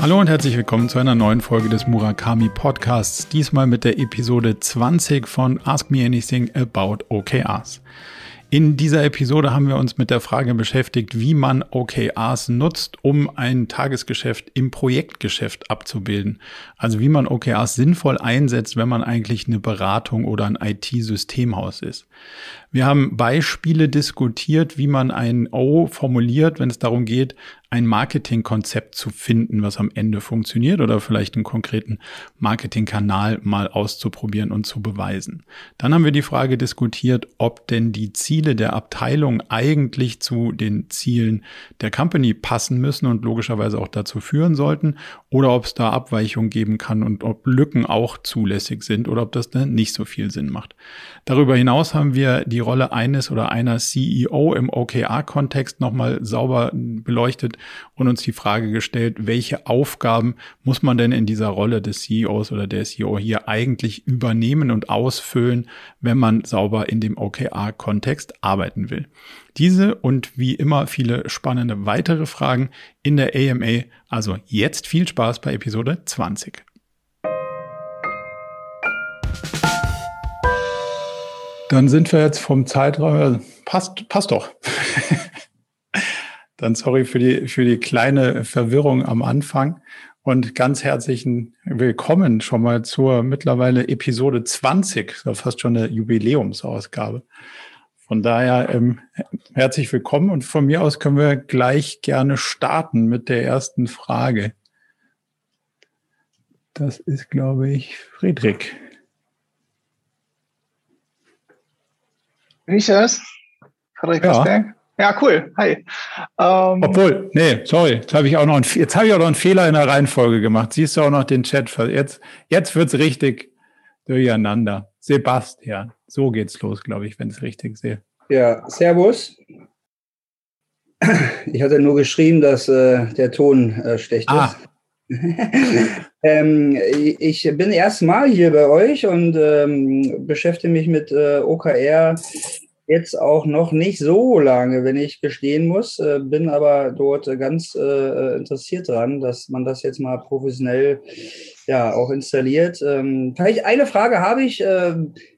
Hallo und herzlich willkommen zu einer neuen Folge des Murakami Podcasts. Diesmal mit der Episode 20 von Ask Me Anything About OKRs. In dieser Episode haben wir uns mit der Frage beschäftigt, wie man OKRs nutzt, um ein Tagesgeschäft im Projektgeschäft abzubilden. Also wie man OKRs sinnvoll einsetzt, wenn man eigentlich eine Beratung oder ein IT-Systemhaus ist. Wir haben Beispiele diskutiert, wie man ein O formuliert, wenn es darum geht, ein Marketingkonzept zu finden, was am Ende funktioniert oder vielleicht einen konkreten Marketingkanal mal auszuprobieren und zu beweisen. Dann haben wir die Frage diskutiert, ob denn die Ziele der Abteilung eigentlich zu den Zielen der Company passen müssen und logischerweise auch dazu führen sollten oder ob es da Abweichungen geben kann und ob Lücken auch zulässig sind oder ob das dann nicht so viel Sinn macht. Darüber hinaus haben wir die Rolle eines oder einer CEO im OKR-Kontext nochmal sauber beleuchtet und uns die Frage gestellt, welche Aufgaben muss man denn in dieser Rolle des CEOs oder der CEO hier eigentlich übernehmen und ausfüllen, wenn man sauber in dem OKR-Kontext arbeiten will. Diese und wie immer viele spannende weitere Fragen in der AMA. Also jetzt viel Spaß bei Episode 20. Dann sind wir jetzt vom Zeitraum, passt, passt doch. Dann sorry für die, für die kleine Verwirrung am Anfang und ganz herzlichen Willkommen schon mal zur mittlerweile Episode 20, so fast schon eine Jubiläumsausgabe. Von daher ähm, herzlich willkommen und von mir aus können wir gleich gerne starten mit der ersten Frage. Das ist, glaube ich, Friedrich. Bin ich das? Friedrich ja. Ja, cool. Hi. Ähm, Obwohl, nee, sorry, jetzt habe ich auch noch einen, jetzt habe ich auch noch einen Fehler in der Reihenfolge gemacht. Siehst du auch noch den Chat? Jetzt, jetzt wird's richtig durcheinander. Sebastian, so geht's los, glaube ich, wenn ich es richtig sehe. Ja, Servus. Ich hatte nur geschrieben, dass äh, der Ton äh, schlecht ah. ist. ähm, ich bin erstmal hier bei euch und ähm, beschäftige mich mit äh, OKR jetzt auch noch nicht so lange, wenn ich gestehen muss, äh, bin aber dort ganz äh, interessiert dran, dass man das jetzt mal professionell ja auch installiert. Ähm, vielleicht eine Frage habe ich. Äh,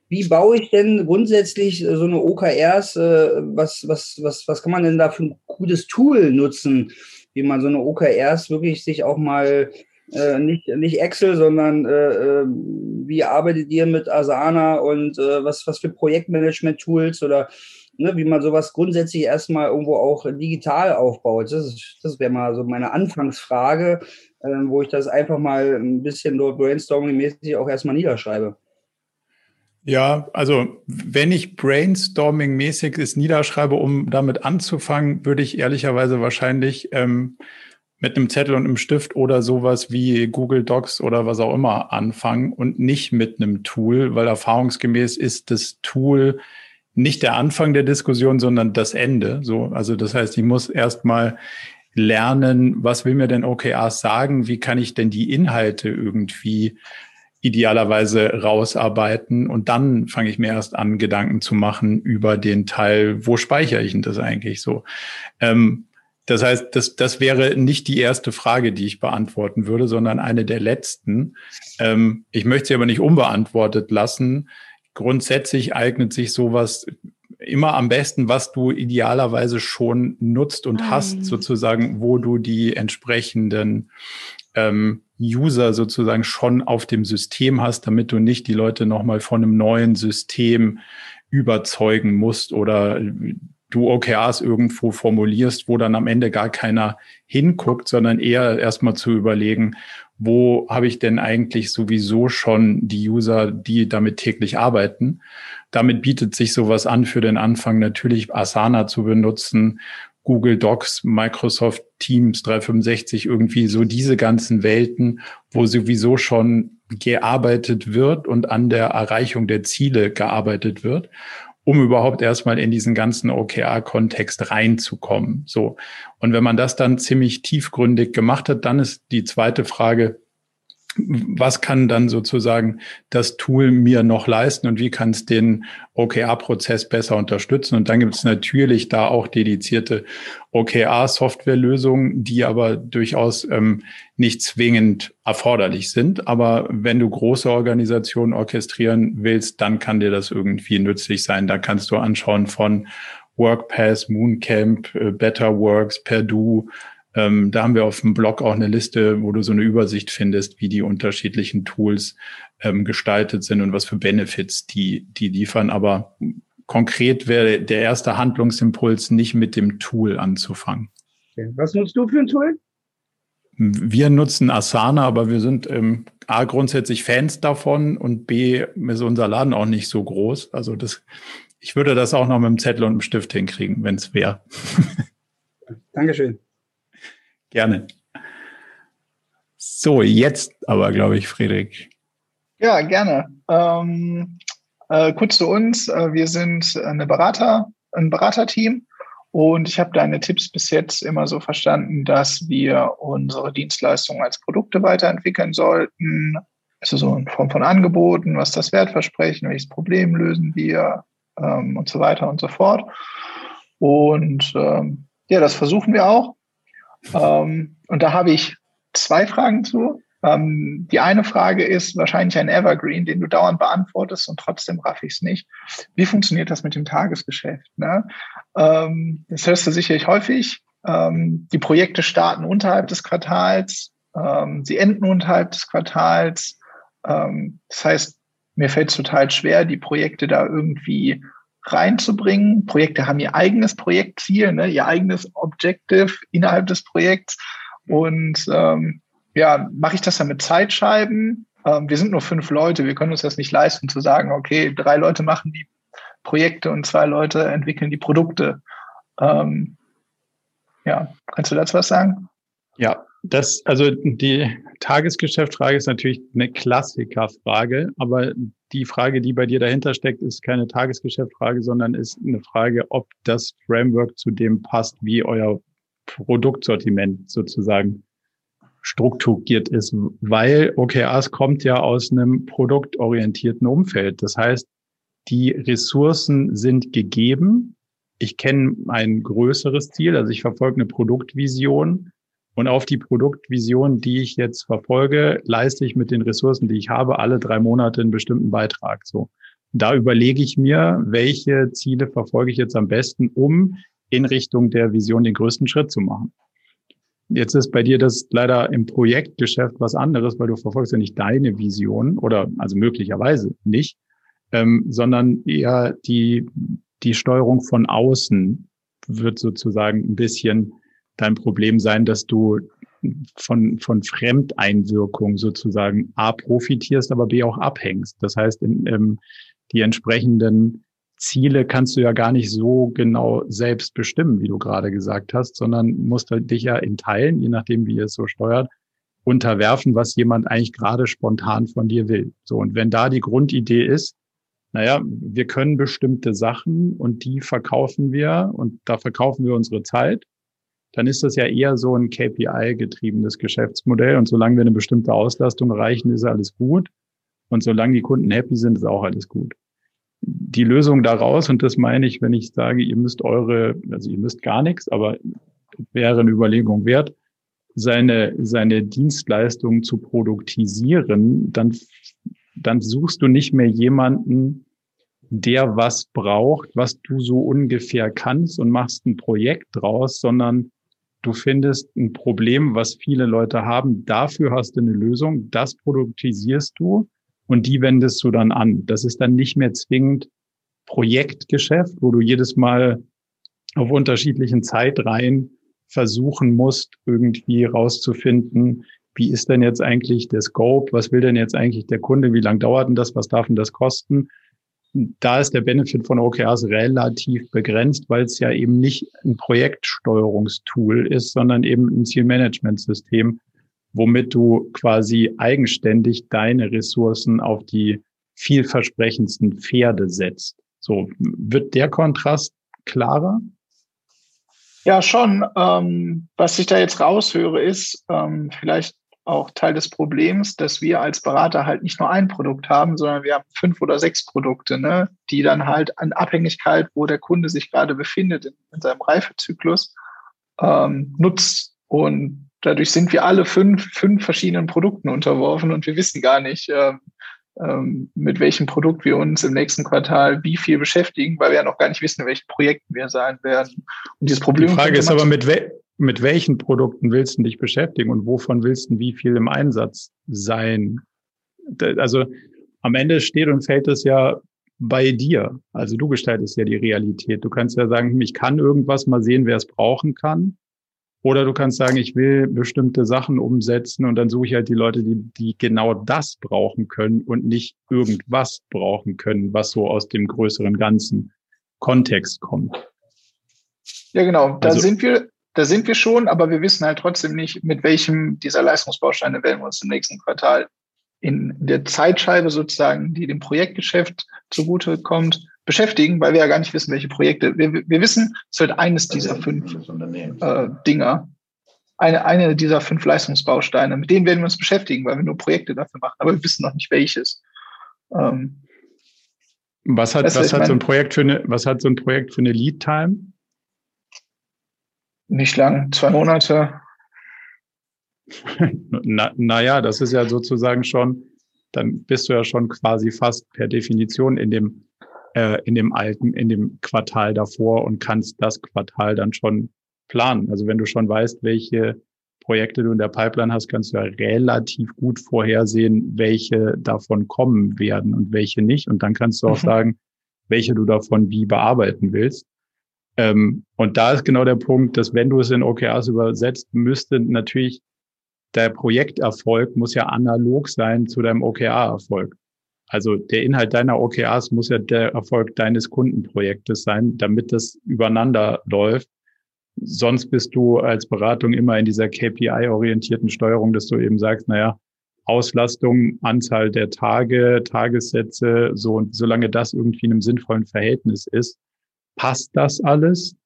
wie baue ich denn grundsätzlich so eine OKRs? was, was, was, was kann man denn da für ein gutes Tool nutzen, wie man so eine OKRs wirklich sich auch mal äh, nicht, nicht Excel, sondern äh, ähm, wie arbeitet ihr mit Asana und äh, was, was für Projektmanagement-Tools oder ne, wie man sowas grundsätzlich erstmal irgendwo auch digital aufbaut. Das, das wäre mal so meine Anfangsfrage, äh, wo ich das einfach mal ein bisschen dort brainstorming-mäßig auch erstmal niederschreibe. Ja, also wenn ich brainstorming-mäßig es niederschreibe, um damit anzufangen, würde ich ehrlicherweise wahrscheinlich ähm, mit einem Zettel und einem Stift oder sowas wie Google Docs oder was auch immer anfangen und nicht mit einem Tool, weil erfahrungsgemäß ist das Tool nicht der Anfang der Diskussion, sondern das Ende. So, also das heißt, ich muss erstmal lernen, was will mir denn OKRs sagen? Wie kann ich denn die Inhalte irgendwie idealerweise rausarbeiten und dann fange ich mir erst an, Gedanken zu machen über den Teil, wo speichere ich denn das eigentlich so? Ähm, das heißt, das, das wäre nicht die erste Frage, die ich beantworten würde, sondern eine der letzten. Ähm, ich möchte sie aber nicht unbeantwortet lassen. Grundsätzlich eignet sich sowas immer am besten, was du idealerweise schon nutzt und Nein. hast, sozusagen, wo du die entsprechenden ähm, User sozusagen schon auf dem System hast, damit du nicht die Leute nochmal von einem neuen System überzeugen musst oder du OKRs irgendwo formulierst, wo dann am Ende gar keiner hinguckt, sondern eher erstmal zu überlegen, wo habe ich denn eigentlich sowieso schon die User, die damit täglich arbeiten. Damit bietet sich sowas an für den Anfang natürlich Asana zu benutzen, Google Docs, Microsoft Teams 365, irgendwie so diese ganzen Welten, wo sowieso schon gearbeitet wird und an der Erreichung der Ziele gearbeitet wird um überhaupt erstmal in diesen ganzen OKR-Kontext reinzukommen. So. Und wenn man das dann ziemlich tiefgründig gemacht hat, dann ist die zweite Frage, was kann dann sozusagen das Tool mir noch leisten und wie kann es den OKR-Prozess besser unterstützen? Und dann gibt es natürlich da auch dedizierte OKR-Softwarelösungen, die aber durchaus ähm, nicht zwingend erforderlich sind. Aber wenn du große Organisationen orchestrieren willst, dann kann dir das irgendwie nützlich sein. Da kannst du anschauen von WorkPass, Mooncamp, äh, BetterWorks, Perdue, ähm, da haben wir auf dem Blog auch eine Liste, wo du so eine Übersicht findest, wie die unterschiedlichen Tools ähm, gestaltet sind und was für Benefits die, die liefern. Aber konkret wäre der erste Handlungsimpuls, nicht mit dem Tool anzufangen. Okay. Was nutzt du für ein Tool? Wir nutzen Asana, aber wir sind ähm, A grundsätzlich Fans davon und B ist unser Laden auch nicht so groß. Also das, ich würde das auch noch mit dem Zettel und dem Stift hinkriegen, wenn es wäre. Dankeschön. Gerne. So, jetzt aber, glaube ich, Friedrich. Ja, gerne. Ähm, äh, kurz zu uns. Äh, wir sind eine Berater, ein Beraterteam und ich habe deine Tipps bis jetzt immer so verstanden, dass wir unsere Dienstleistungen als Produkte weiterentwickeln sollten. Also so in Form von Angeboten, was das Wertversprechen, welches Problem lösen wir ähm, und so weiter und so fort. Und ähm, ja, das versuchen wir auch. Ähm, und da habe ich zwei Fragen zu. Ähm, die eine Frage ist wahrscheinlich ein Evergreen, den du dauernd beantwortest und trotzdem raff ich es nicht. Wie funktioniert das mit dem Tagesgeschäft? Ne? Ähm, das hörst du sicherlich häufig. Ähm, die Projekte starten unterhalb des Quartals, ähm, sie enden unterhalb des Quartals. Ähm, das heißt, mir fällt es total schwer, die Projekte da irgendwie reinzubringen. Projekte haben ihr eigenes Projektziel, ne, ihr eigenes Objective innerhalb des Projekts. Und ähm, ja, mache ich das dann mit Zeitscheiben? Ähm, wir sind nur fünf Leute, wir können uns das nicht leisten zu sagen, okay, drei Leute machen die Projekte und zwei Leute entwickeln die Produkte. Ähm, ja, kannst du dazu was sagen? Ja, das, also die Tagesgeschäftfrage ist natürlich eine Klassikerfrage, aber die Frage, die bei dir dahinter steckt, ist keine Tagesgeschäftfrage, sondern ist eine Frage, ob das Framework zu dem passt, wie euer Produktsortiment sozusagen strukturiert ist, weil OKRs kommt ja aus einem produktorientierten Umfeld. Das heißt, die Ressourcen sind gegeben. Ich kenne ein größeres Ziel, also ich verfolge eine Produktvision und auf die Produktvision, die ich jetzt verfolge, leiste ich mit den Ressourcen, die ich habe, alle drei Monate einen bestimmten Beitrag. So. Da überlege ich mir, welche Ziele verfolge ich jetzt am besten, um in Richtung der Vision den größten Schritt zu machen. Jetzt ist bei dir das leider im Projektgeschäft was anderes, weil du verfolgst ja nicht deine Vision oder also möglicherweise nicht, ähm, sondern eher die, die Steuerung von außen wird sozusagen ein bisschen dein Problem sein, dass du von, von Fremdeinwirkung sozusagen A profitierst, aber B auch abhängst. Das heißt, in, ähm, die entsprechenden Ziele kannst du ja gar nicht so genau selbst bestimmen, wie du gerade gesagt hast, sondern musst halt dich ja in Teilen, je nachdem, wie ihr es so steuert, unterwerfen, was jemand eigentlich gerade spontan von dir will. So. Und wenn da die Grundidee ist, naja, wir können bestimmte Sachen und die verkaufen wir und da verkaufen wir unsere Zeit dann ist das ja eher so ein KPI-getriebenes Geschäftsmodell. Und solange wir eine bestimmte Auslastung erreichen, ist alles gut. Und solange die Kunden happy sind, ist auch alles gut. Die Lösung daraus, und das meine ich, wenn ich sage, ihr müsst eure, also ihr müsst gar nichts, aber wäre eine Überlegung wert, seine, seine Dienstleistungen zu produktisieren, dann, dann suchst du nicht mehr jemanden, der was braucht, was du so ungefähr kannst und machst ein Projekt draus, sondern Du findest ein Problem, was viele Leute haben. Dafür hast du eine Lösung. Das produktisierst du und die wendest du dann an. Das ist dann nicht mehr zwingend Projektgeschäft, wo du jedes Mal auf unterschiedlichen Zeitreihen versuchen musst, irgendwie rauszufinden, wie ist denn jetzt eigentlich der Scope? Was will denn jetzt eigentlich der Kunde? Wie lange dauert denn das? Was darf denn das kosten? Da ist der Benefit von OKRs relativ begrenzt, weil es ja eben nicht ein Projektsteuerungstool ist, sondern eben ein Zielmanagementsystem, womit du quasi eigenständig deine Ressourcen auf die vielversprechendsten Pferde setzt. So wird der Kontrast klarer? Ja, schon. Ähm, was ich da jetzt raushöre, ist, ähm, vielleicht auch Teil des Problems, dass wir als Berater halt nicht nur ein Produkt haben, sondern wir haben fünf oder sechs Produkte, ne, die dann halt an Abhängigkeit, wo der Kunde sich gerade befindet in, in seinem Reifezyklus, ähm, nutzt. Und dadurch sind wir alle fünf, fünf verschiedenen Produkten unterworfen und wir wissen gar nicht, ähm, ähm, mit welchem Produkt wir uns im nächsten Quartal wie viel beschäftigen, weil wir ja noch gar nicht wissen, in welchen Projekten wir sein werden. Und dieses Problem. Die Frage ist aber, mit, we mit welchen Produkten willst du dich beschäftigen und wovon willst du wie viel im Einsatz sein? Also am Ende steht und fällt es ja bei dir. Also du gestaltest ja die Realität. Du kannst ja sagen, ich kann irgendwas mal sehen, wer es brauchen kann. Oder du kannst sagen, ich will bestimmte Sachen umsetzen und dann suche ich halt die Leute, die, die genau das brauchen können und nicht irgendwas brauchen können, was so aus dem größeren ganzen Kontext kommt. Ja, genau. Da also, sind wir, da sind wir schon, aber wir wissen halt trotzdem nicht, mit welchem dieser Leistungsbausteine werden wir uns im nächsten Quartal in der Zeitscheibe sozusagen, die dem Projektgeschäft zugute kommt, beschäftigen, weil wir ja gar nicht wissen, welche Projekte. Wir, wir wissen, es wird eines dieser fünf äh, Dinger, eine, eine dieser fünf Leistungsbausteine. Mit denen werden wir uns beschäftigen, weil wir nur Projekte dafür machen, aber wir wissen noch nicht welches. Ähm, was hat, was hat so ein Projekt für eine, was hat so ein Projekt für eine Lead Time? Nicht lang, zwei Monate. Na, naja, das ist ja sozusagen schon, dann bist du ja schon quasi fast per Definition in dem äh, in dem alten, in dem Quartal davor und kannst das Quartal dann schon planen. Also wenn du schon weißt, welche Projekte du in der Pipeline hast, kannst du ja relativ gut vorhersehen, welche davon kommen werden und welche nicht. Und dann kannst du auch mhm. sagen, welche du davon wie bearbeiten willst. Ähm, und da ist genau der Punkt, dass wenn du es in OKRs übersetzt, müsste natürlich der Projekterfolg muss ja analog sein zu deinem OKR-Erfolg. Also der Inhalt deiner OKRs muss ja der Erfolg deines Kundenprojektes sein, damit das übereinander läuft. Sonst bist du als Beratung immer in dieser KPI-orientierten Steuerung, dass du eben sagst, naja, Auslastung, Anzahl der Tage, Tagessätze, so und solange das irgendwie in einem sinnvollen Verhältnis ist, passt das alles.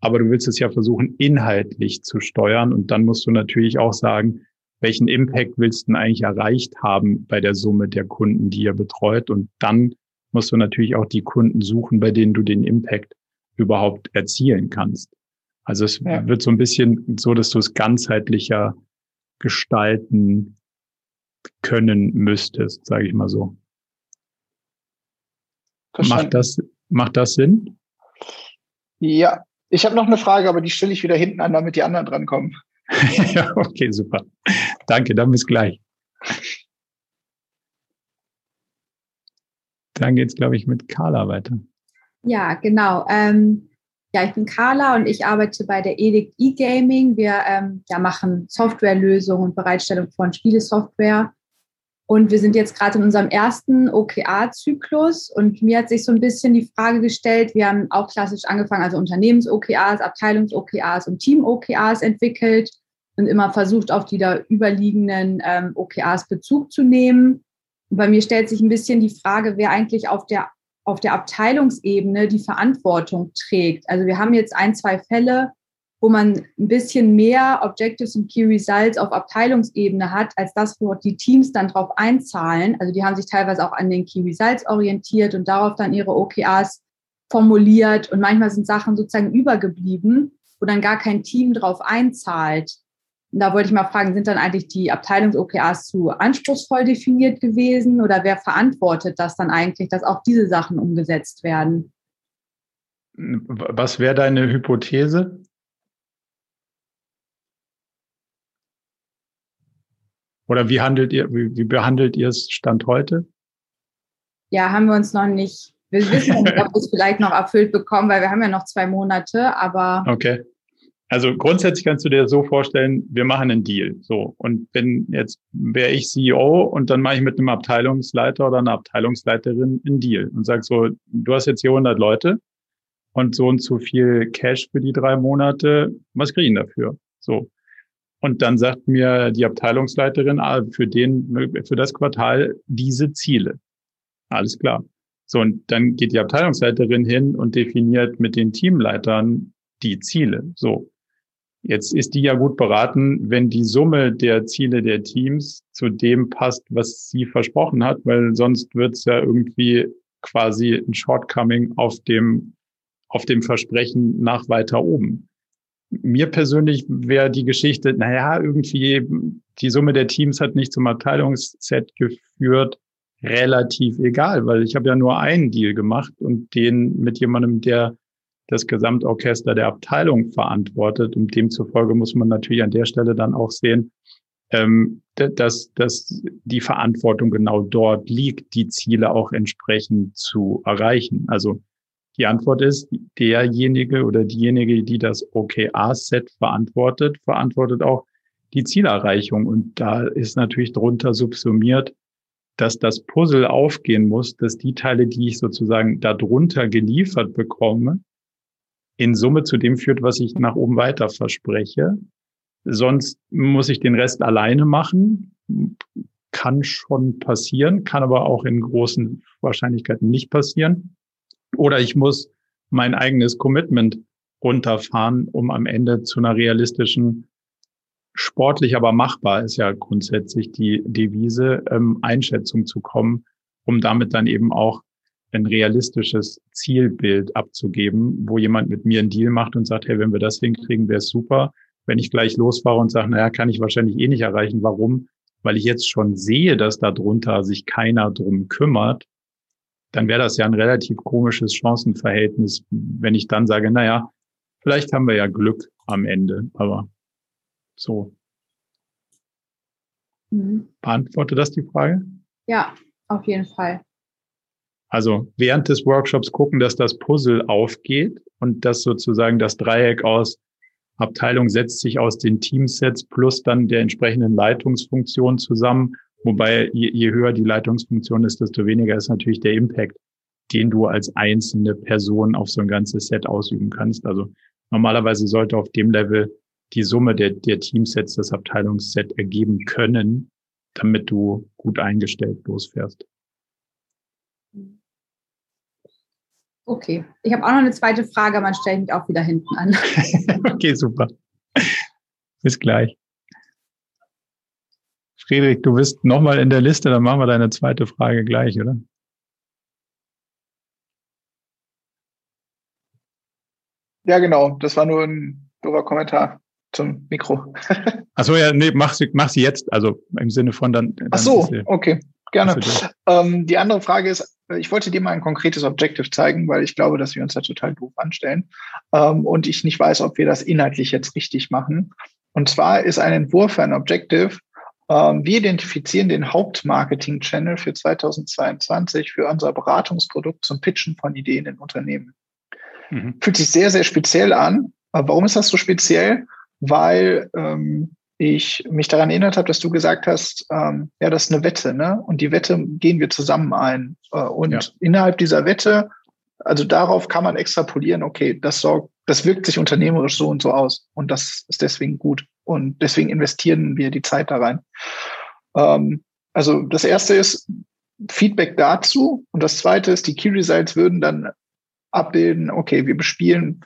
Aber du willst es ja versuchen, inhaltlich zu steuern. Und dann musst du natürlich auch sagen, welchen Impact willst du eigentlich erreicht haben bei der Summe der Kunden, die ihr betreut? Und dann musst du natürlich auch die Kunden suchen, bei denen du den Impact überhaupt erzielen kannst. Also es ja. wird so ein bisschen so, dass du es ganzheitlicher gestalten können müsstest, sage ich mal so. Macht das, macht das Sinn? Ja, ich habe noch eine Frage, aber die stelle ich wieder hinten an, damit die anderen drankommen. ja, okay, super. Danke, dann bis gleich. Dann geht's, glaube ich, mit Carla weiter. Ja, genau. Ähm, ja, ich bin Carla und ich arbeite bei der Edict E-Gaming. Wir ähm, ja, machen Softwarelösungen und Bereitstellung von Spielesoftware. Und wir sind jetzt gerade in unserem ersten OKR-Zyklus und mir hat sich so ein bisschen die Frage gestellt, wir haben auch klassisch angefangen, also Unternehmens-OKRs, Abteilungs-OKRs und Team-OKRs entwickelt und immer versucht, auf die da überliegenden ähm, OKRs Bezug zu nehmen. Und bei mir stellt sich ein bisschen die Frage, wer eigentlich auf der, auf der Abteilungsebene die Verantwortung trägt. Also wir haben jetzt ein, zwei Fälle, wo man ein bisschen mehr Objectives und Key Results auf Abteilungsebene hat, als das, wo die Teams dann drauf einzahlen. Also die haben sich teilweise auch an den Key Results orientiert und darauf dann ihre OKRs formuliert. Und manchmal sind Sachen sozusagen übergeblieben, wo dann gar kein Team drauf einzahlt. Und da wollte ich mal fragen, sind dann eigentlich die Abteilungs-OKRs zu anspruchsvoll definiert gewesen oder wer verantwortet das dann eigentlich, dass auch diese Sachen umgesetzt werden? Was wäre deine Hypothese? Oder wie handelt ihr, wie, wie behandelt ihr es Stand heute? Ja, haben wir uns noch nicht, wir wissen nicht, ob wir es vielleicht noch erfüllt bekommen, weil wir haben ja noch zwei Monate, aber okay. Also grundsätzlich kannst du dir so vorstellen, wir machen einen Deal. So. Und wenn jetzt wäre ich CEO und dann mache ich mit einem Abteilungsleiter oder einer Abteilungsleiterin einen Deal und sag so, du hast jetzt hier 100 Leute und so und so viel Cash für die drei Monate. Was kriegen dafür? So. Und dann sagt mir die Abteilungsleiterin, ah, für den, für das Quartal diese Ziele. Alles klar. So. Und dann geht die Abteilungsleiterin hin und definiert mit den Teamleitern die Ziele. So Jetzt ist die ja gut beraten, wenn die Summe der Ziele der Teams zu dem passt, was sie versprochen hat, weil sonst wird es ja irgendwie quasi ein Shortcoming auf dem, auf dem Versprechen nach weiter oben. Mir persönlich wäre die Geschichte, naja, irgendwie die Summe der Teams hat nicht zum Abteilungsset geführt, relativ egal, weil ich habe ja nur einen Deal gemacht und den mit jemandem, der das Gesamtorchester der Abteilung verantwortet. Und demzufolge muss man natürlich an der Stelle dann auch sehen, ähm, dass, dass die Verantwortung genau dort liegt, die Ziele auch entsprechend zu erreichen. Also die Antwort ist, derjenige oder diejenige, die das OKR-Set verantwortet, verantwortet auch die Zielerreichung. Und da ist natürlich drunter subsumiert, dass das Puzzle aufgehen muss, dass die Teile, die ich sozusagen darunter geliefert bekomme, in Summe zu dem führt, was ich nach oben weiter verspreche. Sonst muss ich den Rest alleine machen. Kann schon passieren, kann aber auch in großen Wahrscheinlichkeiten nicht passieren. Oder ich muss mein eigenes Commitment runterfahren, um am Ende zu einer realistischen, sportlich aber machbar ist ja grundsätzlich die Devise, ähm, Einschätzung zu kommen, um damit dann eben auch ein realistisches Zielbild abzugeben, wo jemand mit mir einen Deal macht und sagt, hey, wenn wir das hinkriegen, wäre es super. Wenn ich gleich losfahre und sage, naja, kann ich wahrscheinlich eh nicht erreichen. Warum? Weil ich jetzt schon sehe, dass darunter sich keiner drum kümmert, dann wäre das ja ein relativ komisches Chancenverhältnis, wenn ich dann sage, naja, vielleicht haben wir ja Glück am Ende, aber so. Mhm. Beantworte das die Frage? Ja, auf jeden Fall. Also während des Workshops gucken, dass das Puzzle aufgeht und dass sozusagen das Dreieck aus Abteilung setzt sich aus den Teamsets plus dann der entsprechenden Leitungsfunktion zusammen. Wobei je, je höher die Leitungsfunktion ist, desto weniger ist natürlich der Impact, den du als einzelne Person auf so ein ganzes Set ausüben kannst. Also normalerweise sollte auf dem Level die Summe der, der Teamsets das Abteilungsset ergeben können, damit du gut eingestellt losfährst. Okay, ich habe auch noch eine zweite Frage, man stellt mich auch wieder hinten an. okay, super. Bis gleich. Friedrich, du bist nochmal in der Liste, dann machen wir deine zweite Frage gleich, oder? Ja, genau. Das war nur ein doofer Kommentar zum Mikro. Achso, ja, nee, mach sie, mach sie jetzt. Also im Sinne von dann. dann Ach so, okay, gerne. Ähm, die andere Frage ist, ich wollte dir mal ein konkretes Objective zeigen, weil ich glaube, dass wir uns da total doof anstellen. Ähm, und ich nicht weiß, ob wir das inhaltlich jetzt richtig machen. Und zwar ist ein Entwurf für ein Objective, wir identifizieren den Hauptmarketing-Channel für 2022 für unser Beratungsprodukt zum Pitchen von Ideen in Unternehmen. Mhm. Fühlt sich sehr, sehr speziell an. Warum ist das so speziell? Weil ähm, ich mich daran erinnert habe, dass du gesagt hast, ähm, ja, das ist eine Wette, ne? Und die Wette gehen wir zusammen ein. Äh, und ja. innerhalb dieser Wette, also darauf kann man extrapolieren, okay, das sorgt, das wirkt sich unternehmerisch so und so aus. Und das ist deswegen gut. Und deswegen investieren wir die Zeit da rein. Ähm, also das erste ist Feedback dazu. Und das zweite ist, die Key Results würden dann abbilden, okay, wir bespielen,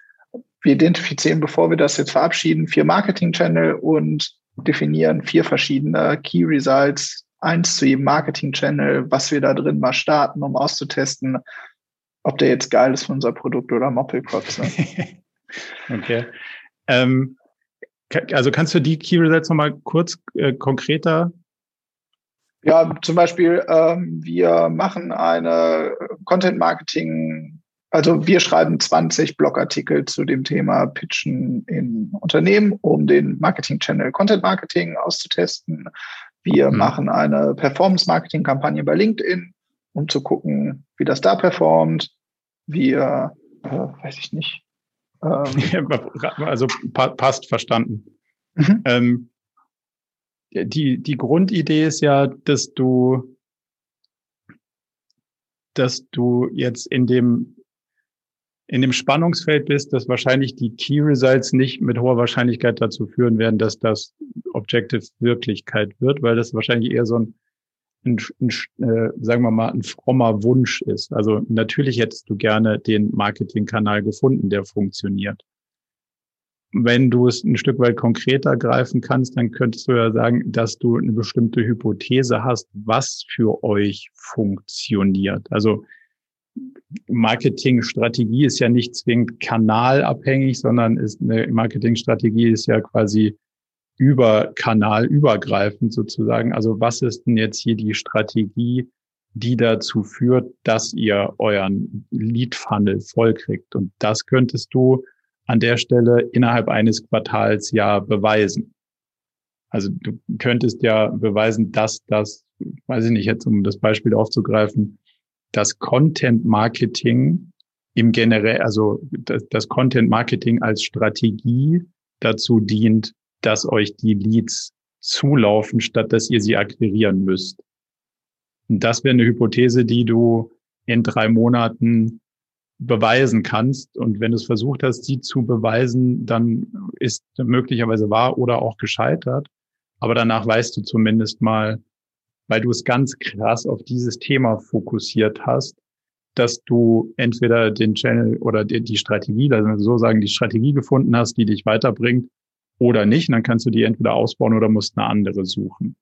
wir identifizieren, bevor wir das jetzt verabschieden, vier Marketing-Channel und definieren vier verschiedene Key Results, eins zu jedem Marketing-Channel, was wir da drin mal starten, um auszutesten, ob der jetzt geil ist für unser Produkt oder Moppelkotze. okay. Ähm, also kannst du die Key Results nochmal kurz äh, konkreter? Ja, zum Beispiel, ähm, wir machen eine Content Marketing also wir schreiben 20 Blogartikel zu dem Thema Pitchen in Unternehmen, um den Marketing-Channel Content Marketing auszutesten. Wir mhm. machen eine Performance-Marketing-Kampagne bei LinkedIn, um zu gucken, wie das da performt. Wir, äh, weiß ich nicht. Ähm, also pa passt verstanden. Mhm. Ähm, die, die Grundidee ist ja, dass du, dass du jetzt in dem in dem Spannungsfeld bist, dass wahrscheinlich die Key Results nicht mit hoher Wahrscheinlichkeit dazu führen werden, dass das Objective Wirklichkeit wird, weil das wahrscheinlich eher so ein, ein, ein äh, sagen wir mal, ein frommer Wunsch ist. Also natürlich hättest du gerne den Marketingkanal gefunden, der funktioniert. wenn du es ein Stück weit konkreter greifen kannst, dann könntest du ja sagen, dass du eine bestimmte Hypothese hast, was für euch funktioniert. Also Marketingstrategie ist ja nicht zwingend kanalabhängig, sondern ist eine Marketingstrategie ist ja quasi über Kanal übergreifend sozusagen. Also was ist denn jetzt hier die Strategie, die dazu führt, dass ihr euren Lead Funnel vollkriegt? Und das könntest du an der Stelle innerhalb eines Quartals ja beweisen. Also du könntest ja beweisen, dass das, weiß ich nicht, jetzt um das Beispiel aufzugreifen, das Content Marketing im generell, also das, das Content Marketing als Strategie dazu dient, dass euch die Leads zulaufen, statt dass ihr sie akquirieren müsst. Und das wäre eine Hypothese, die du in drei Monaten beweisen kannst. Und wenn du es versucht hast, sie zu beweisen, dann ist möglicherweise wahr oder auch gescheitert. Aber danach weißt du zumindest mal, weil du es ganz krass auf dieses Thema fokussiert hast, dass du entweder den Channel oder die, Strategie, also so sagen, die Strategie gefunden hast, die dich weiterbringt oder nicht. Und dann kannst du die entweder ausbauen oder musst eine andere suchen.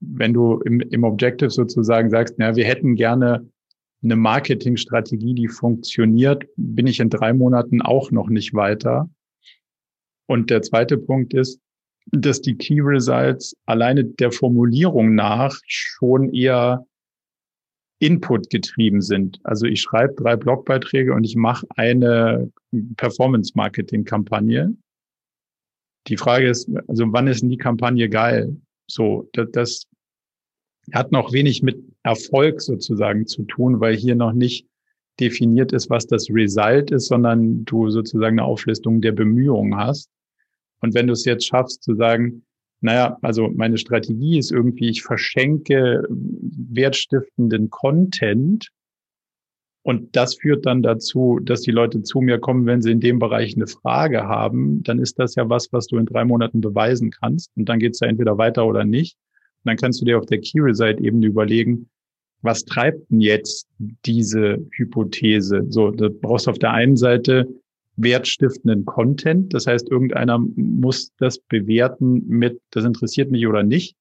Wenn du im, im Objective sozusagen sagst, na, wir hätten gerne eine Marketingstrategie, die funktioniert, bin ich in drei Monaten auch noch nicht weiter. Und der zweite Punkt ist, dass die Key Results alleine der Formulierung nach schon eher Input getrieben sind. Also ich schreibe drei Blogbeiträge und ich mache eine Performance-Marketing-Kampagne. Die Frage ist, also wann ist denn die Kampagne geil? So, das, das hat noch wenig mit Erfolg sozusagen zu tun, weil hier noch nicht definiert ist, was das Result ist, sondern du sozusagen eine Auflistung der Bemühungen hast. Und wenn du es jetzt schaffst zu sagen, naja, also meine Strategie ist irgendwie, ich verschenke wertstiftenden Content und das führt dann dazu, dass die Leute zu mir kommen, wenn sie in dem Bereich eine Frage haben, dann ist das ja was, was du in drei Monaten beweisen kannst und dann geht es ja entweder weiter oder nicht. Und dann kannst du dir auf der Key Result überlegen, was treibt denn jetzt diese Hypothese? So, du brauchst auf der einen Seite wertstiftenden Content. Das heißt, irgendeiner muss das bewerten mit, das interessiert mich oder nicht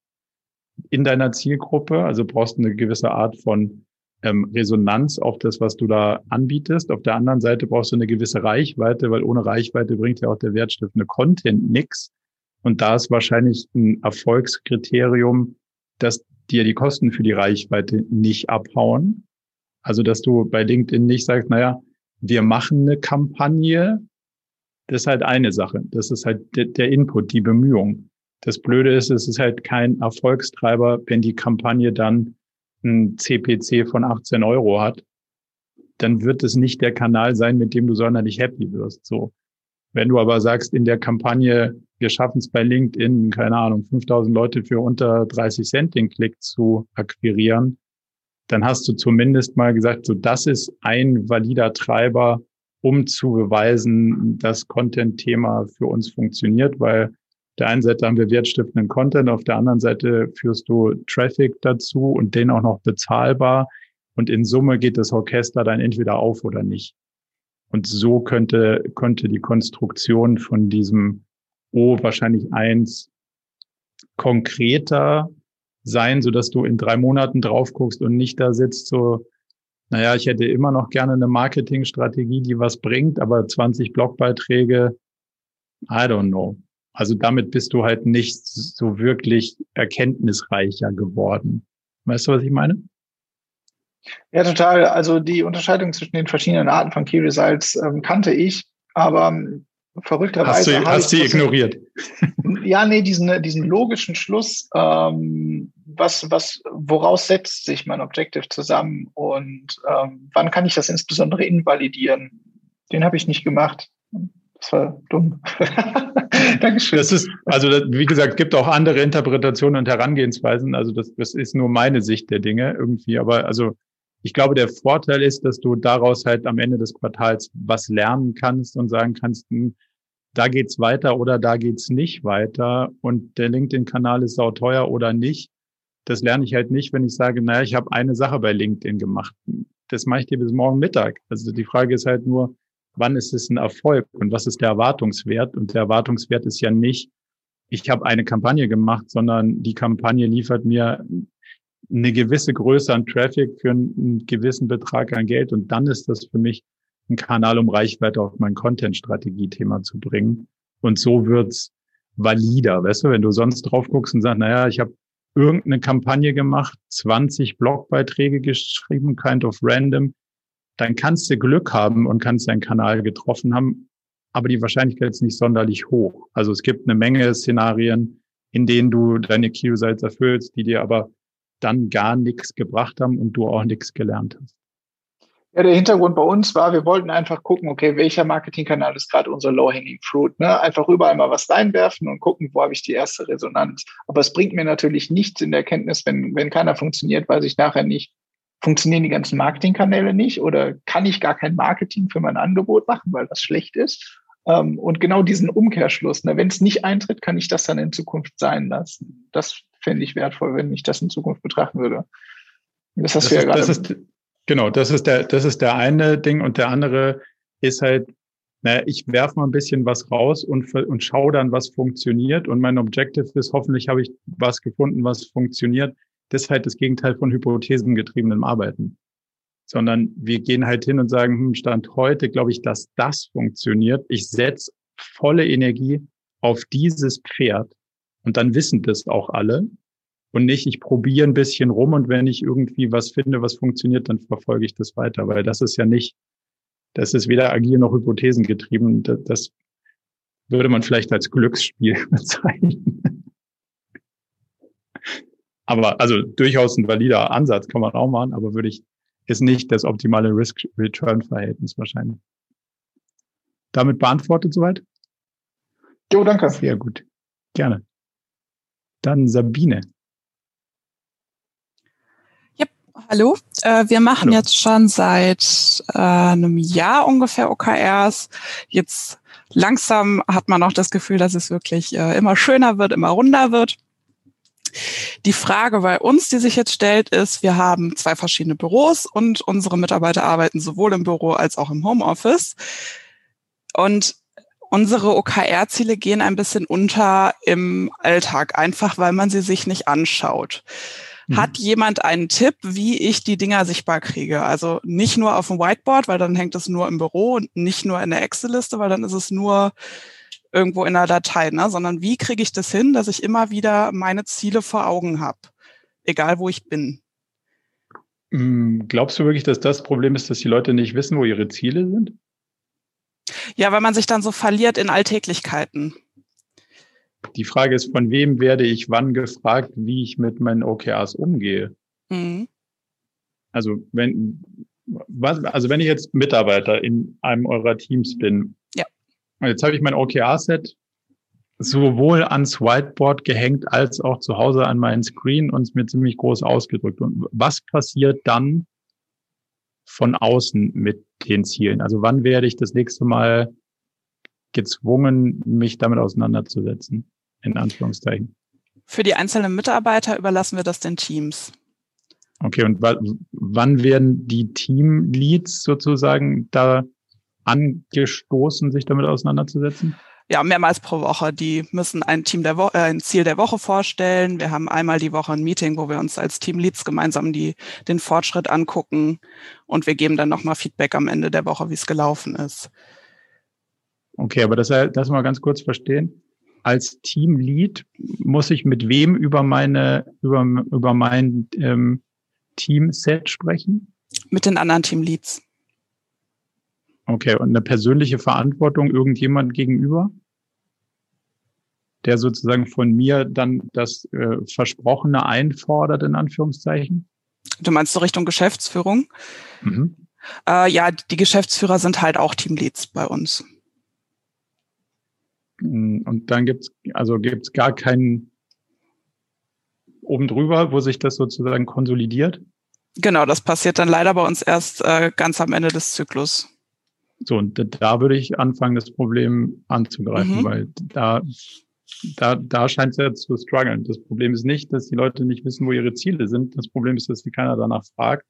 in deiner Zielgruppe. Also brauchst du eine gewisse Art von ähm, Resonanz auf das, was du da anbietest. Auf der anderen Seite brauchst du eine gewisse Reichweite, weil ohne Reichweite bringt ja auch der wertstiftende Content nichts. Und da ist wahrscheinlich ein Erfolgskriterium, dass dir die Kosten für die Reichweite nicht abhauen. Also, dass du bei LinkedIn nicht sagst, naja, wir machen eine Kampagne. Das ist halt eine Sache. Das ist halt der Input, die Bemühung. Das Blöde ist, es ist halt kein Erfolgstreiber, wenn die Kampagne dann ein CPC von 18 Euro hat, dann wird es nicht der Kanal sein, mit dem du sonderlich happy wirst. So. Wenn du aber sagst, in der Kampagne, wir schaffen es bei LinkedIn, keine Ahnung, 5000 Leute für unter 30 Cent den Klick zu akquirieren, dann hast du zumindest mal gesagt, so das ist ein valider Treiber, um zu beweisen, dass Content-Thema für uns funktioniert, weil der einen Seite haben wir wertstiftenden Content, auf der anderen Seite führst du Traffic dazu und den auch noch bezahlbar. Und in Summe geht das Orchester dann entweder auf oder nicht. Und so könnte, könnte die Konstruktion von diesem O wahrscheinlich eins konkreter sein, so dass du in drei Monaten drauf guckst und nicht da sitzt so, naja, ich hätte immer noch gerne eine Marketingstrategie, die was bringt, aber 20 Blogbeiträge, I don't know. Also damit bist du halt nicht so wirklich erkenntnisreicher geworden. Weißt du, was ich meine? Ja, total. Also die Unterscheidung zwischen den verschiedenen Arten von Key Results ähm, kannte ich, aber ähm, verrückterweise. Hast du, hast du ignoriert? Ja, nee, diesen, diesen logischen Schluss, ähm, was, was, woraus setzt sich mein Objective zusammen und ähm, wann kann ich das insbesondere invalidieren? Den habe ich nicht gemacht. Das war dumm. Dankeschön. Das ist, also wie gesagt, gibt auch andere Interpretationen und Herangehensweisen. Also das, das ist nur meine Sicht der Dinge irgendwie. Aber also ich glaube, der Vorteil ist, dass du daraus halt am Ende des Quartals was lernen kannst und sagen kannst, hm, da geht's weiter oder da geht's nicht weiter. Und der LinkedIn-Kanal ist sau teuer oder nicht. Das lerne ich halt nicht, wenn ich sage, naja, ich habe eine Sache bei LinkedIn gemacht. Das mache ich dir bis morgen Mittag. Also die Frage ist halt nur, wann ist es ein Erfolg und was ist der Erwartungswert? Und der Erwartungswert ist ja nicht, ich habe eine Kampagne gemacht, sondern die Kampagne liefert mir eine gewisse Größe an Traffic für einen gewissen Betrag an Geld. Und dann ist das für mich ein Kanal, um Reichweite auf mein Content-Strategie-Thema zu bringen. Und so wird's valider. Weißt du, wenn du sonst drauf guckst und sagst, naja, ich habe irgendeine Kampagne gemacht, 20 Blogbeiträge geschrieben, kind of random, dann kannst du Glück haben und kannst deinen Kanal getroffen haben, aber die Wahrscheinlichkeit ist nicht sonderlich hoch. Also es gibt eine Menge Szenarien, in denen du deine Results erfüllst, die dir aber dann gar nichts gebracht haben und du auch nichts gelernt hast. Ja, der Hintergrund bei uns war, wir wollten einfach gucken, okay, welcher Marketingkanal ist gerade unser Low-Hanging Fruit. Ne? Einfach überall mal was reinwerfen und gucken, wo habe ich die erste Resonanz. Aber es bringt mir natürlich nichts in der Kenntnis, wenn, wenn keiner funktioniert, weiß ich nachher nicht, funktionieren die ganzen Marketingkanäle nicht oder kann ich gar kein Marketing für mein Angebot machen, weil das schlecht ist. Ähm, und genau diesen Umkehrschluss, ne, wenn es nicht eintritt, kann ich das dann in Zukunft sein lassen. Das fände ich wertvoll, wenn ich das in Zukunft betrachten würde. Das hast das du ja gerade. Das ist, genau, das ist der, das ist der eine Ding und der andere ist halt, naja, ich werfe mal ein bisschen was raus und, und schaue dann, was funktioniert. Und mein Objective ist, hoffentlich habe ich was gefunden, was funktioniert das ist halt das Gegenteil von hypothesengetriebenem Arbeiten. Sondern wir gehen halt hin und sagen, hm, Stand heute glaube ich, dass das funktioniert. Ich setze volle Energie auf dieses Pferd und dann wissen das auch alle. Und nicht, ich probiere ein bisschen rum und wenn ich irgendwie was finde, was funktioniert, dann verfolge ich das weiter, weil das ist ja nicht, das ist weder agil noch hypothesengetrieben. Das würde man vielleicht als Glücksspiel bezeichnen. Aber also durchaus ein valider Ansatz kann man auch machen, aber würde ich, ist nicht das optimale Risk-Return-Verhältnis wahrscheinlich. Damit beantwortet soweit? Jo, danke. Sehr gut. Gerne. Dann Sabine. Ja, hallo. Äh, wir machen hallo. jetzt schon seit äh, einem Jahr ungefähr OKRs. Jetzt langsam hat man auch das Gefühl, dass es wirklich äh, immer schöner wird, immer runder wird. Die Frage bei uns, die sich jetzt stellt, ist, wir haben zwei verschiedene Büros und unsere Mitarbeiter arbeiten sowohl im Büro als auch im Homeoffice. Und unsere OKR-Ziele gehen ein bisschen unter im Alltag, einfach weil man sie sich nicht anschaut. Mhm. Hat jemand einen Tipp, wie ich die Dinger sichtbar kriege? Also nicht nur auf dem Whiteboard, weil dann hängt es nur im Büro und nicht nur in der Excel-Liste, weil dann ist es nur irgendwo in der Datei, ne? sondern wie kriege ich das hin, dass ich immer wieder meine Ziele vor Augen habe, egal wo ich bin. Hm, glaubst du wirklich, dass das Problem ist, dass die Leute nicht wissen, wo ihre Ziele sind? Ja, weil man sich dann so verliert in Alltäglichkeiten. Die Frage ist, von wem werde ich wann gefragt, wie ich mit meinen OKRs umgehe? Mhm. Also wenn, was, also wenn ich jetzt Mitarbeiter in einem eurer Teams bin Jetzt habe ich mein OKR-Set sowohl ans Whiteboard gehängt als auch zu Hause an meinen Screen und mir ziemlich groß ausgedrückt. Und was passiert dann von außen mit den Zielen? Also wann werde ich das nächste Mal gezwungen, mich damit auseinanderzusetzen? In Anführungszeichen. Für die einzelnen Mitarbeiter überlassen wir das den Teams. Okay, und wann werden die Teamleads sozusagen da angestoßen, sich damit auseinanderzusetzen? Ja, mehrmals pro Woche. Die müssen ein Team der Woche, äh, ein Ziel der Woche vorstellen. Wir haben einmal die Woche ein Meeting, wo wir uns als Teamleads gemeinsam die, den Fortschritt angucken und wir geben dann nochmal Feedback am Ende der Woche, wie es gelaufen ist. Okay, aber das, das mal ganz kurz verstehen. Als Teamlead muss ich mit wem über meine, über, über mein ähm, Teamset sprechen? Mit den anderen Teamleads. Okay, und eine persönliche Verantwortung irgendjemand gegenüber, der sozusagen von mir dann das äh, Versprochene einfordert, in Anführungszeichen? Du meinst so Richtung Geschäftsführung? Mhm. Äh, ja, die Geschäftsführer sind halt auch Teamleads bei uns. Hm, und dann gibt's also gibt's gar keinen oben drüber, wo sich das sozusagen konsolidiert? Genau, das passiert dann leider bei uns erst äh, ganz am Ende des Zyklus. So, und da würde ich anfangen, das Problem anzugreifen, mhm. weil da, da, da scheint es ja zu strugglen. Das Problem ist nicht, dass die Leute nicht wissen, wo ihre Ziele sind. Das Problem ist, dass sie keiner danach fragt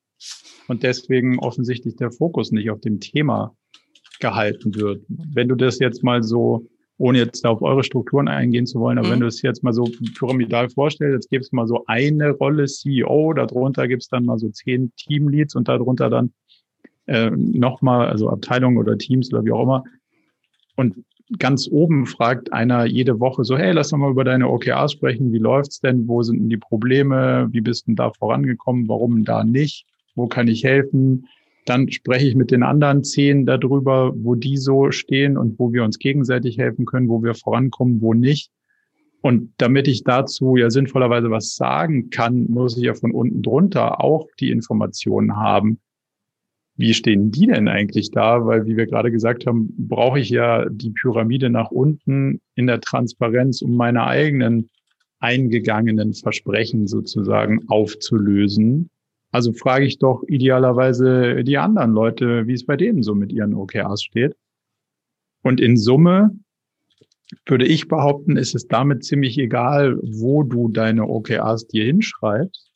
und deswegen offensichtlich der Fokus nicht auf dem Thema gehalten wird. Wenn du das jetzt mal so, ohne jetzt auf eure Strukturen eingehen zu wollen, aber mhm. wenn du es jetzt mal so pyramidal vorstellst, jetzt gibt es mal so eine Rolle CEO, darunter gibt es dann mal so zehn Teamleads und darunter dann äh, nochmal, also Abteilungen oder Teams oder wie auch immer. Und ganz oben fragt einer jede Woche so, hey, lass doch mal über deine OKRs sprechen. Wie läuft's denn? Wo sind denn die Probleme? Wie bist denn da vorangekommen? Warum da nicht? Wo kann ich helfen? Dann spreche ich mit den anderen zehn darüber, wo die so stehen und wo wir uns gegenseitig helfen können, wo wir vorankommen, wo nicht. Und damit ich dazu ja sinnvollerweise was sagen kann, muss ich ja von unten drunter auch die Informationen haben wie stehen die denn eigentlich da? Weil, wie wir gerade gesagt haben, brauche ich ja die Pyramide nach unten in der Transparenz, um meine eigenen eingegangenen Versprechen sozusagen aufzulösen. Also frage ich doch idealerweise die anderen Leute, wie es bei denen so mit ihren OKRs steht. Und in Summe würde ich behaupten, ist es damit ziemlich egal, wo du deine OKRs dir hinschreibst,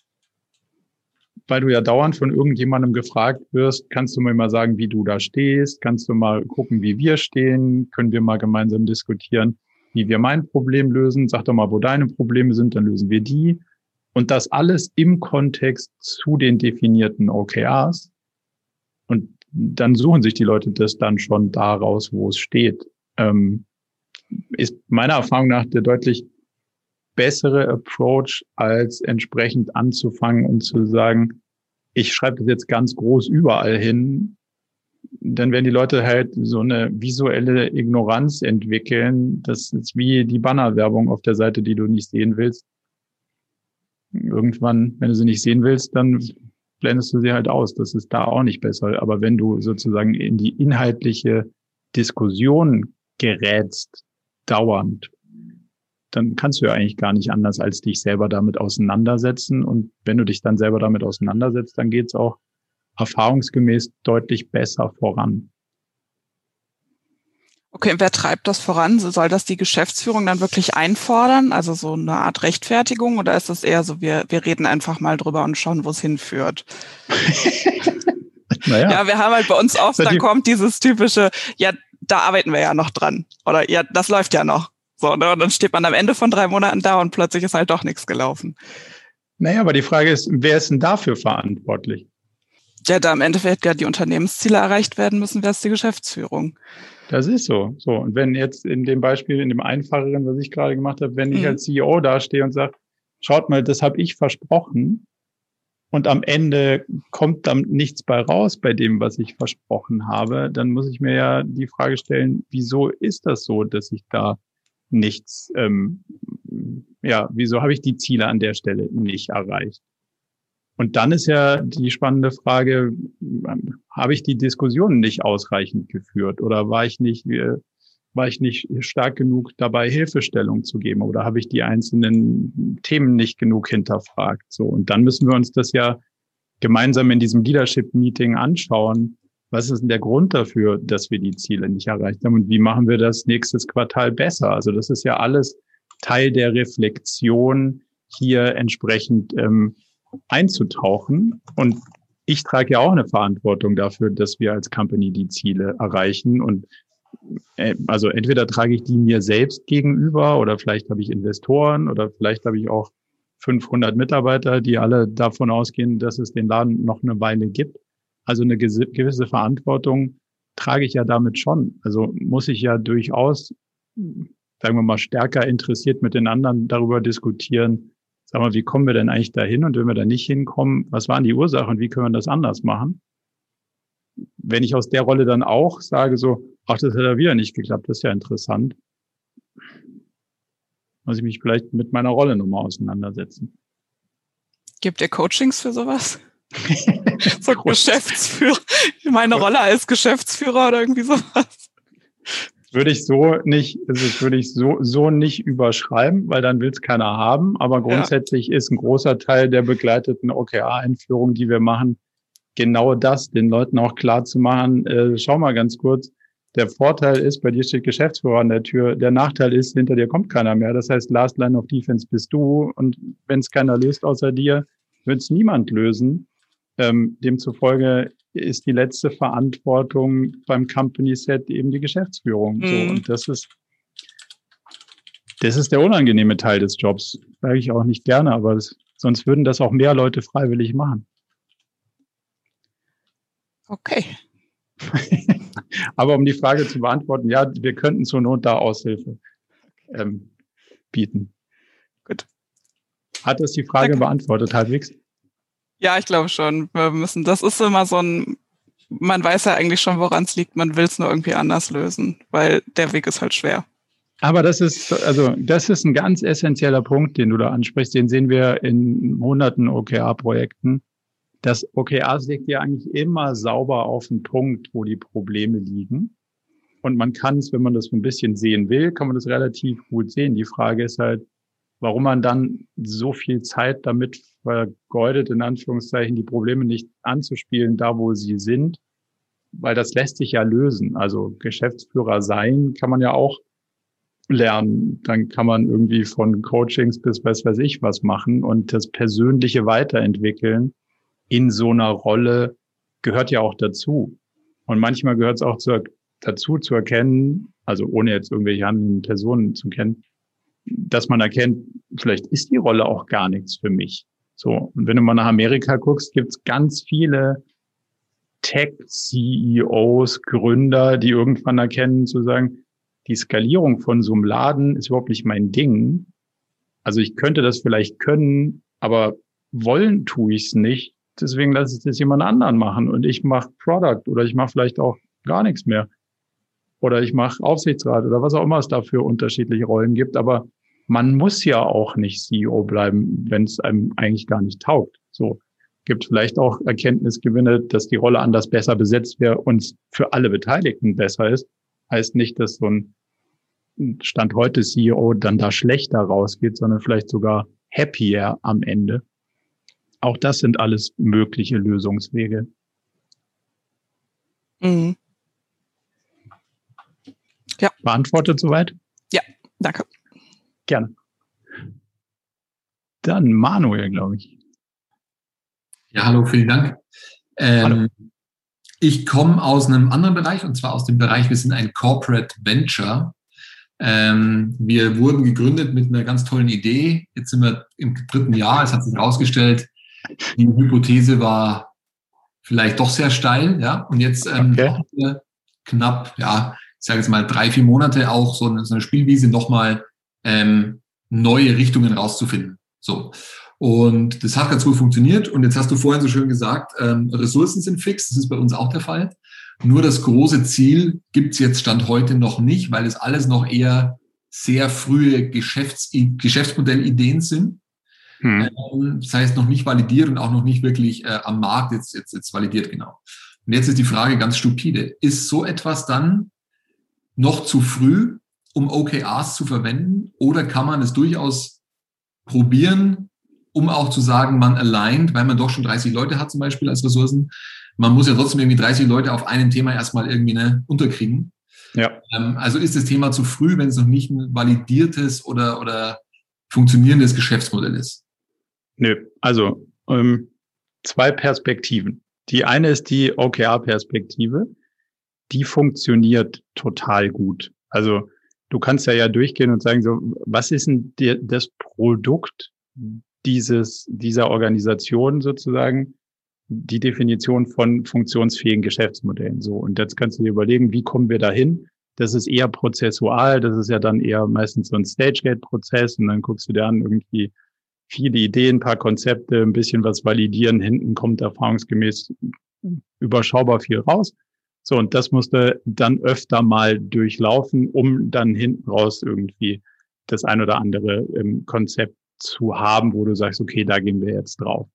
weil du ja dauernd von irgendjemandem gefragt wirst, kannst du mir mal sagen, wie du da stehst? Kannst du mal gucken, wie wir stehen? Können wir mal gemeinsam diskutieren, wie wir mein Problem lösen? Sag doch mal, wo deine Probleme sind, dann lösen wir die. Und das alles im Kontext zu den definierten OKRs. Und dann suchen sich die Leute das dann schon daraus, wo es steht. Ähm, ist meiner Erfahrung nach der deutlich bessere Approach, als entsprechend anzufangen und zu sagen, ich schreibe das jetzt ganz groß überall hin, dann werden die Leute halt so eine visuelle Ignoranz entwickeln. Das ist wie die Bannerwerbung auf der Seite, die du nicht sehen willst. Irgendwann, wenn du sie nicht sehen willst, dann blendest du sie halt aus. Das ist da auch nicht besser. Aber wenn du sozusagen in die inhaltliche Diskussion gerätst, dauernd, dann kannst du ja eigentlich gar nicht anders, als dich selber damit auseinandersetzen. Und wenn du dich dann selber damit auseinandersetzt, dann geht es auch erfahrungsgemäß deutlich besser voran. Okay, wer treibt das voran? Soll das die Geschäftsführung dann wirklich einfordern? Also so eine Art Rechtfertigung? Oder ist das eher so, wir, wir reden einfach mal drüber und schauen, wo es hinführt? naja. Ja, wir haben halt bei uns oft, da kommt dieses typische, ja, da arbeiten wir ja noch dran. Oder ja, das läuft ja noch. So, ne? Und dann steht man am Ende von drei Monaten da und plötzlich ist halt doch nichts gelaufen. Naja, aber die Frage ist, wer ist denn dafür verantwortlich? Ja, da im Endeffekt ja die Unternehmensziele erreicht werden müssen, wäre es die Geschäftsführung. Das ist so. So. Und wenn jetzt in dem Beispiel, in dem einfacheren, was ich gerade gemacht habe, wenn ich mhm. als CEO dastehe und sage, schaut mal, das habe ich versprochen, und am Ende kommt dann nichts bei raus bei dem, was ich versprochen habe, dann muss ich mir ja die Frage stellen, wieso ist das so, dass ich da nichts, ähm, ja, wieso habe ich die Ziele an der Stelle nicht erreicht? Und dann ist ja die spannende Frage, habe ich die Diskussion nicht ausreichend geführt oder war ich nicht, äh, war ich nicht stark genug dabei, Hilfestellung zu geben oder habe ich die einzelnen Themen nicht genug hinterfragt? So. Und dann müssen wir uns das ja gemeinsam in diesem Leadership Meeting anschauen was ist denn der Grund dafür, dass wir die Ziele nicht erreicht haben und wie machen wir das nächstes Quartal besser? Also das ist ja alles Teil der Reflexion, hier entsprechend ähm, einzutauchen. Und ich trage ja auch eine Verantwortung dafür, dass wir als Company die Ziele erreichen. Und äh, also entweder trage ich die mir selbst gegenüber oder vielleicht habe ich Investoren oder vielleicht habe ich auch 500 Mitarbeiter, die alle davon ausgehen, dass es den Laden noch eine Weile gibt. Also eine gewisse Verantwortung trage ich ja damit schon. Also muss ich ja durchaus, sagen wir mal, stärker interessiert mit den anderen darüber diskutieren, sag mal, wie kommen wir denn eigentlich dahin? Und wenn wir da nicht hinkommen, was waren die Ursachen und wie können wir das anders machen? Wenn ich aus der Rolle dann auch sage, so, ach, das hat ja wieder nicht geklappt, das ist ja interessant, muss ich mich vielleicht mit meiner Rolle nochmal auseinandersetzen. Gibt ihr Coachings für sowas? so Geschäftsführer, meine Rolle als Geschäftsführer oder irgendwie sowas. Würde ich so nicht, also das würde ich so, so nicht überschreiben, weil dann will es keiner haben. Aber grundsätzlich ja. ist ein großer Teil der begleiteten OKR-Einführung, die wir machen, genau das, den Leuten auch klar zu machen. Äh, schau mal ganz kurz. Der Vorteil ist, bei dir steht Geschäftsführer an der Tür. Der Nachteil ist, hinter dir kommt keiner mehr. Das heißt, Last Line of Defense bist du. Und wenn es keiner löst außer dir, wird es niemand lösen. Ähm, demzufolge ist die letzte Verantwortung beim Company Set eben die Geschäftsführung. Mhm. So, und das ist, das ist der unangenehme Teil des Jobs. Sage ich auch nicht gerne, aber das, sonst würden das auch mehr Leute freiwillig machen. Okay. aber um die Frage zu beantworten, ja, wir könnten zur Not da Aushilfe ähm, bieten. Gut. Hat das die Frage Danke. beantwortet, halbwegs? Ja, ich glaube schon. Wir müssen, das ist immer so ein, man weiß ja eigentlich schon, woran es liegt, man will es nur irgendwie anders lösen, weil der Weg ist halt schwer. Aber das ist, also, das ist ein ganz essentieller Punkt, den du da ansprichst. Den sehen wir in hunderten OKR-Projekten. Das OKRs legt ja eigentlich immer sauber auf den Punkt, wo die Probleme liegen. Und man kann es, wenn man das ein bisschen sehen will, kann man das relativ gut sehen. Die Frage ist halt, warum man dann so viel Zeit damit vergeudet, in Anführungszeichen, die Probleme nicht anzuspielen, da wo sie sind, weil das lässt sich ja lösen. Also Geschäftsführer sein kann man ja auch lernen. Dann kann man irgendwie von Coachings bis was weiß ich was machen und das persönliche Weiterentwickeln in so einer Rolle gehört ja auch dazu. Und manchmal gehört es auch zu, dazu zu erkennen, also ohne jetzt irgendwelche handelnden Personen zu kennen, dass man erkennt, vielleicht ist die Rolle auch gar nichts für mich. So, und wenn du mal nach Amerika guckst, gibt es ganz viele Tech-CEOs, Gründer, die irgendwann erkennen, zu sagen, die Skalierung von so einem Laden ist überhaupt nicht mein Ding. Also ich könnte das vielleicht können, aber wollen tue ich es nicht. Deswegen lasse ich das jemand anderen machen und ich mache Product oder ich mache vielleicht auch gar nichts mehr oder ich mache Aufsichtsrat oder was auch immer es dafür unterschiedliche Rollen gibt. Aber man muss ja auch nicht CEO bleiben, wenn es einem eigentlich gar nicht taugt. So gibt vielleicht auch Erkenntnisgewinne, dass die Rolle anders besser besetzt wäre und für alle Beteiligten besser ist. Heißt nicht, dass so ein Stand heute CEO dann da schlechter rausgeht, sondern vielleicht sogar happier am Ende. Auch das sind alles mögliche Lösungswege. Mhm. Ja. Beantwortet soweit? Ja, danke. Gerne. Dann Manuel, glaube ich. Ja, hallo, vielen Dank. Ähm, hallo. Ich komme aus einem anderen Bereich und zwar aus dem Bereich, wir sind ein Corporate Venture. Ähm, wir wurden gegründet mit einer ganz tollen Idee. Jetzt sind wir im dritten Jahr. Es hat sich herausgestellt, die Hypothese war vielleicht doch sehr steil. Ja, und jetzt ähm, okay. knapp, ja, ich sage jetzt mal drei, vier Monate auch so eine, so eine Spielwiese nochmal ähm, neue Richtungen rauszufinden. So. Und das hat ganz gut funktioniert. Und jetzt hast du vorhin so schön gesagt, ähm, Ressourcen sind fix. Das ist bei uns auch der Fall. Nur das große Ziel gibt's jetzt Stand heute noch nicht, weil es alles noch eher sehr frühe Geschäfts Geschäftsmodellideen sind. Hm. Ähm, das heißt, noch nicht validiert und auch noch nicht wirklich äh, am Markt jetzt, jetzt, jetzt validiert, genau. Und jetzt ist die Frage ganz stupide. Ist so etwas dann noch zu früh, um OKRs zu verwenden? Oder kann man es durchaus probieren, um auch zu sagen, man aligned, weil man doch schon 30 Leute hat zum Beispiel als Ressourcen. Man muss ja trotzdem irgendwie 30 Leute auf einem Thema erstmal irgendwie ne, unterkriegen. Ja. Ähm, also ist das Thema zu früh, wenn es noch nicht ein validiertes oder, oder funktionierendes Geschäftsmodell ist? Nö, also ähm, zwei Perspektiven. Die eine ist die OKR-Perspektive die funktioniert total gut. Also du kannst ja ja durchgehen und sagen, so, was ist denn die, das Produkt dieses, dieser Organisation sozusagen? Die Definition von funktionsfähigen Geschäftsmodellen. So. Und jetzt kannst du dir überlegen, wie kommen wir dahin? Das ist eher prozessual. Das ist ja dann eher meistens so ein Stage-Gate-Prozess. Und dann guckst du dir an, irgendwie viele Ideen, paar Konzepte, ein bisschen was validieren. Hinten kommt erfahrungsgemäß überschaubar viel raus. So, und das musste dann öfter mal durchlaufen, um dann hinten raus irgendwie das ein oder andere im Konzept zu haben, wo du sagst, okay, da gehen wir jetzt drauf.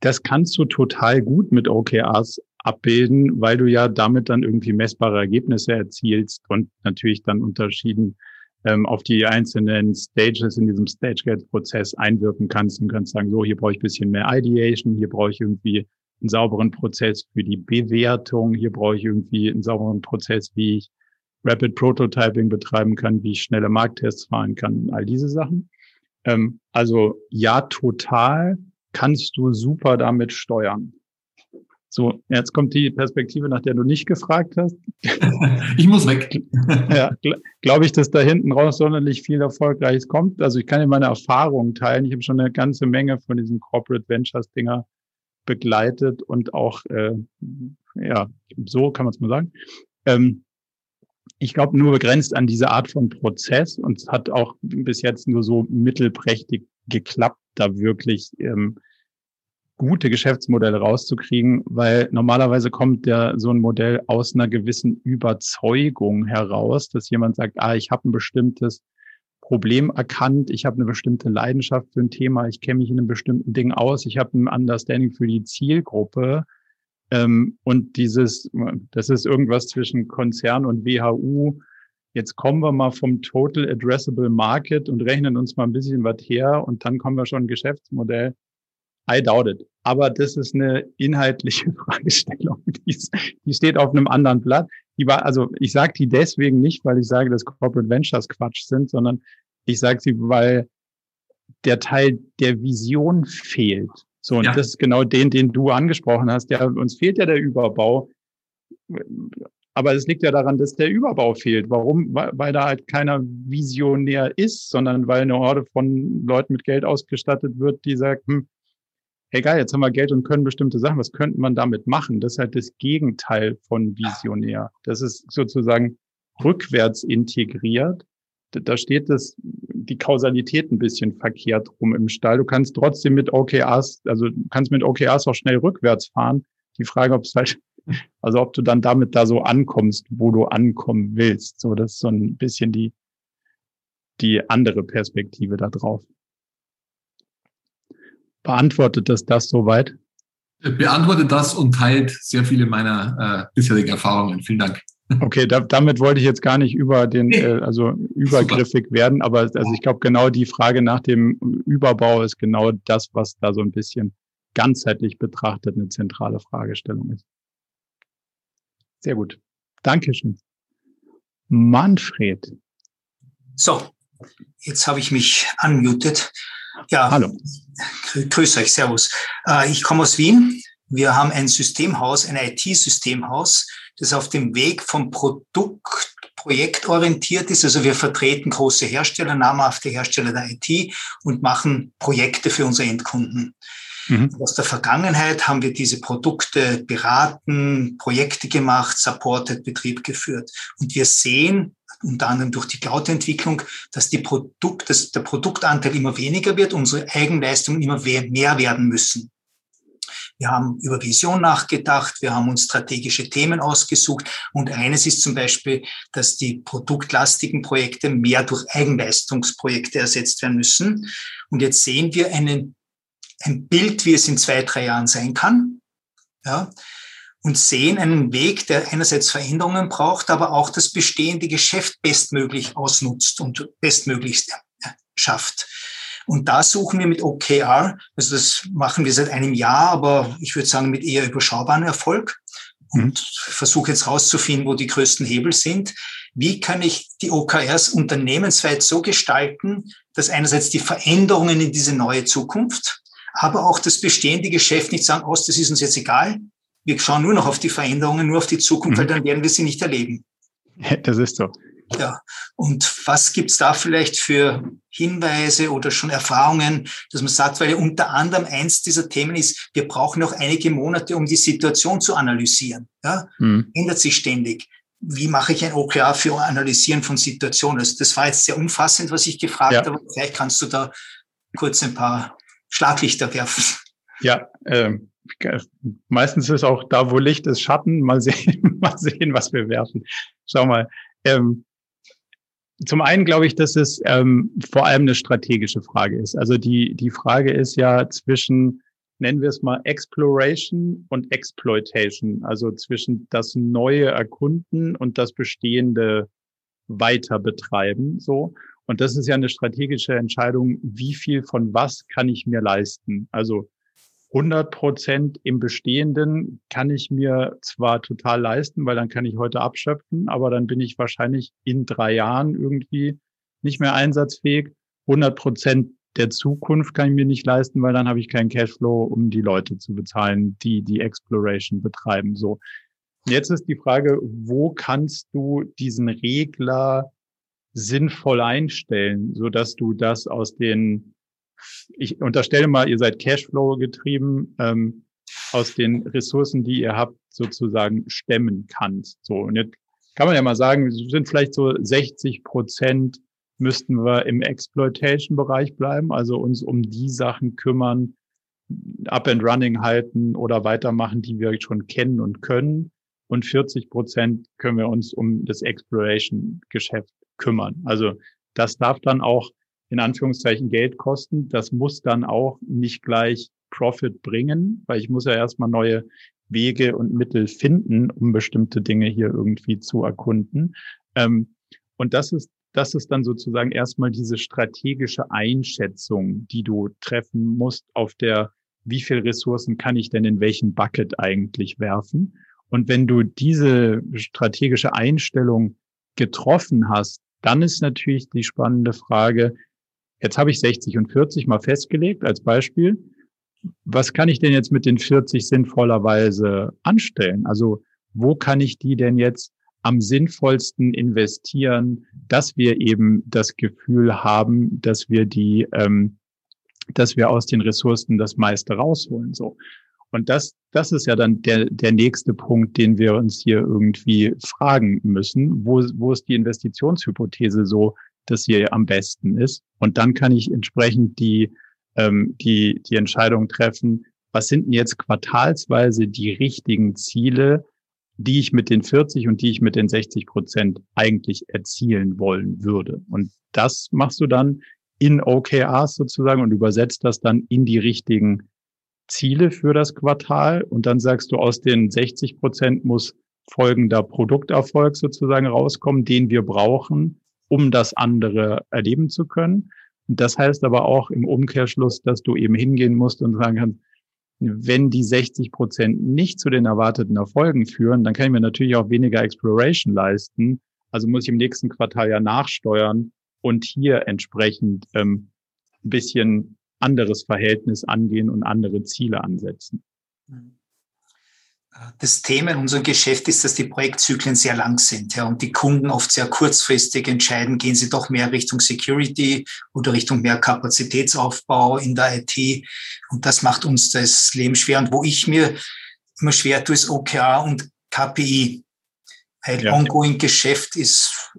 Das kannst du total gut mit OKRs abbilden, weil du ja damit dann irgendwie messbare Ergebnisse erzielst und natürlich dann unterschieden ähm, auf die einzelnen Stages in diesem Stage-Gate-Prozess einwirken kannst und kannst sagen, so, hier brauche ich ein bisschen mehr Ideation, hier brauche ich irgendwie einen sauberen Prozess für die Bewertung. Hier brauche ich irgendwie einen sauberen Prozess, wie ich Rapid Prototyping betreiben kann, wie ich schnelle Markttests fahren kann, all diese Sachen. Ähm, also ja, total kannst du super damit steuern. So, jetzt kommt die Perspektive, nach der du nicht gefragt hast. ich muss weg. ja, gl glaube ich, dass da hinten raus sonderlich viel Erfolgreiches kommt. Also ich kann dir meine Erfahrungen teilen. Ich habe schon eine ganze Menge von diesen Corporate Ventures Dinger begleitet und auch, äh, ja, so kann man es mal sagen. Ähm, ich glaube, nur begrenzt an diese Art von Prozess und es hat auch bis jetzt nur so mittelprächtig geklappt, da wirklich ähm, gute Geschäftsmodelle rauszukriegen, weil normalerweise kommt ja so ein Modell aus einer gewissen Überzeugung heraus, dass jemand sagt, ah, ich habe ein bestimmtes Problem erkannt, ich habe eine bestimmte Leidenschaft für ein Thema, ich kenne mich in einem bestimmten Ding aus, ich habe ein Understanding für die Zielgruppe ähm, und dieses, das ist irgendwas zwischen Konzern und WHU. Jetzt kommen wir mal vom Total Addressable Market und rechnen uns mal ein bisschen was her und dann kommen wir schon ein Geschäftsmodell. I doubt it. Aber das ist eine inhaltliche Fragestellung. Die, ist, die steht auf einem anderen Blatt. Die war, also ich sage die deswegen nicht, weil ich sage, dass Corporate Ventures Quatsch sind, sondern ich sage sie, weil der Teil der Vision fehlt. So, und ja. das ist genau den, den du angesprochen hast. Ja, uns fehlt ja der Überbau. Aber es liegt ja daran, dass der Überbau fehlt. Warum? Weil da halt keiner Visionär ist, sondern weil eine Horde von Leuten mit Geld ausgestattet wird, die sagt, hm, hey geil, jetzt haben wir Geld und können bestimmte Sachen, was könnte man damit machen? Das ist halt das Gegenteil von Visionär. Das ist sozusagen rückwärts integriert da steht das, die Kausalität ein bisschen verkehrt rum im Stall. Du kannst trotzdem mit OKRs, also kannst mit OKRs auch schnell rückwärts fahren. Die Frage, ob es halt, also ob du dann damit da so ankommst, wo du ankommen willst. So, das ist so ein bisschen die, die andere Perspektive da drauf. Beantwortet das das soweit? Beantwortet das und teilt sehr viele meiner äh, bisherigen Erfahrungen. Vielen Dank. Okay, da, damit wollte ich jetzt gar nicht über den, äh, also übergriffig Super. werden, aber also ich glaube, genau die Frage nach dem Überbau ist genau das, was da so ein bisschen ganzheitlich betrachtet eine zentrale Fragestellung ist. Sehr gut. Dankeschön. Manfred. So, jetzt habe ich mich unmuted. Ja, hallo. Grüß euch, Servus. Äh, ich komme aus Wien. Wir haben ein Systemhaus, ein IT-Systemhaus das auf dem Weg vom Produkt projektorientiert ist. Also wir vertreten große Hersteller, namhafte Hersteller der IT und machen Projekte für unsere Endkunden. Mhm. Aus der Vergangenheit haben wir diese Produkte beraten, Projekte gemacht, supported, Betrieb geführt. Und wir sehen, unter anderem durch die Cloud-Entwicklung, dass die Produkt, dass der Produktanteil immer weniger wird, unsere Eigenleistungen immer mehr werden müssen. Wir haben über Vision nachgedacht, wir haben uns strategische Themen ausgesucht und eines ist zum Beispiel, dass die produktlastigen Projekte mehr durch Eigenleistungsprojekte ersetzt werden müssen. Und jetzt sehen wir einen, ein Bild, wie es in zwei, drei Jahren sein kann. Ja, und sehen einen Weg, der einerseits Veränderungen braucht, aber auch das bestehende Geschäft bestmöglich ausnutzt und bestmöglichst schafft. Und da suchen wir mit OKR, also das machen wir seit einem Jahr, aber ich würde sagen mit eher überschaubaren Erfolg und mhm. versuche jetzt rauszufinden, wo die größten Hebel sind. Wie kann ich die OKRs unternehmensweit so gestalten, dass einerseits die Veränderungen in diese neue Zukunft, aber auch das bestehende Geschäft nicht sagen, oh, das ist uns jetzt egal. Wir schauen nur noch auf die Veränderungen, nur auf die Zukunft, mhm. weil dann werden wir sie nicht erleben. Das ist so. Ja, und was gibt's da vielleicht für Hinweise oder schon Erfahrungen, dass man sagt, weil ja unter anderem eins dieser Themen ist, wir brauchen noch einige Monate, um die Situation zu analysieren. Ja, mhm. ändert sich ständig. Wie mache ich ein OKR für Analysieren von Situationen? Also das war jetzt sehr umfassend, was ich gefragt ja. habe. Vielleicht kannst du da kurz ein paar Schlaglichter werfen. Ja, ähm, meistens ist auch da, wo Licht ist, Schatten. Mal sehen, mal sehen, was wir werfen. Schau mal. Ähm, zum einen glaube ich, dass es ähm, vor allem eine strategische Frage ist. Also die, die Frage ist ja zwischen, nennen wir es mal, Exploration und Exploitation, also zwischen das neue Erkunden und das bestehende weiter betreiben, so. Und das ist ja eine strategische Entscheidung, wie viel von was kann ich mir leisten? Also 100 Prozent im Bestehenden kann ich mir zwar total leisten, weil dann kann ich heute abschöpfen, aber dann bin ich wahrscheinlich in drei Jahren irgendwie nicht mehr einsatzfähig. 100 Prozent der Zukunft kann ich mir nicht leisten, weil dann habe ich keinen Cashflow, um die Leute zu bezahlen, die die Exploration betreiben. So. Jetzt ist die Frage, wo kannst du diesen Regler sinnvoll einstellen, so dass du das aus den, ich unterstelle mal, ihr seid Cashflow getrieben, ähm, aus den Ressourcen, die ihr habt, sozusagen stemmen kannst. So, und jetzt kann man ja mal sagen, sind vielleicht so 60 Prozent müssten wir im Exploitation-Bereich bleiben, also uns um die Sachen kümmern, up and running halten oder weitermachen, die wir schon kennen und können. Und 40 Prozent können wir uns um das Exploration-Geschäft kümmern. Also das darf dann auch in Anführungszeichen Geld kosten. Das muss dann auch nicht gleich Profit bringen, weil ich muss ja erstmal neue Wege und Mittel finden, um bestimmte Dinge hier irgendwie zu erkunden. Ähm, und das ist das ist dann sozusagen erstmal diese strategische Einschätzung, die du treffen musst auf der, wie viel Ressourcen kann ich denn in welchen Bucket eigentlich werfen? Und wenn du diese strategische Einstellung getroffen hast, dann ist natürlich die spannende Frage, jetzt habe ich 60 und 40 mal festgelegt als Beispiel. Was kann ich denn jetzt mit den 40 sinnvollerweise anstellen? Also wo kann ich die denn jetzt am sinnvollsten investieren, dass wir eben das Gefühl haben, dass wir die, ähm, dass wir aus den Ressourcen das meiste rausholen. So. Und das, das ist ja dann der, der nächste Punkt, den wir uns hier irgendwie fragen müssen. Wo, wo ist die Investitionshypothese so, dass sie am besten ist? Und dann kann ich entsprechend die, ähm, die, die Entscheidung treffen, was sind denn jetzt quartalsweise die richtigen Ziele, die ich mit den 40 und die ich mit den 60 Prozent eigentlich erzielen wollen würde. Und das machst du dann in OKRs sozusagen und übersetzt das dann in die richtigen Ziele für das Quartal. Und dann sagst du, aus den 60 Prozent muss folgender Produkterfolg sozusagen rauskommen, den wir brauchen, um das andere erleben zu können. Das heißt aber auch im Umkehrschluss, dass du eben hingehen musst und sagen kannst, wenn die 60 Prozent nicht zu den erwarteten Erfolgen führen, dann kann ich mir natürlich auch weniger Exploration leisten. Also muss ich im nächsten Quartal ja nachsteuern und hier entsprechend ähm, ein bisschen anderes Verhältnis angehen und andere Ziele ansetzen. Mhm das Thema in unserem Geschäft ist, dass die Projektzyklen sehr lang sind ja, und die Kunden oft sehr kurzfristig entscheiden, gehen sie doch mehr Richtung Security oder Richtung mehr Kapazitätsaufbau in der IT. Und das macht uns das Leben schwer. Und wo ich mir immer schwer tue, ist OKR und KPI. Weil ja. ongoing Geschäft ist,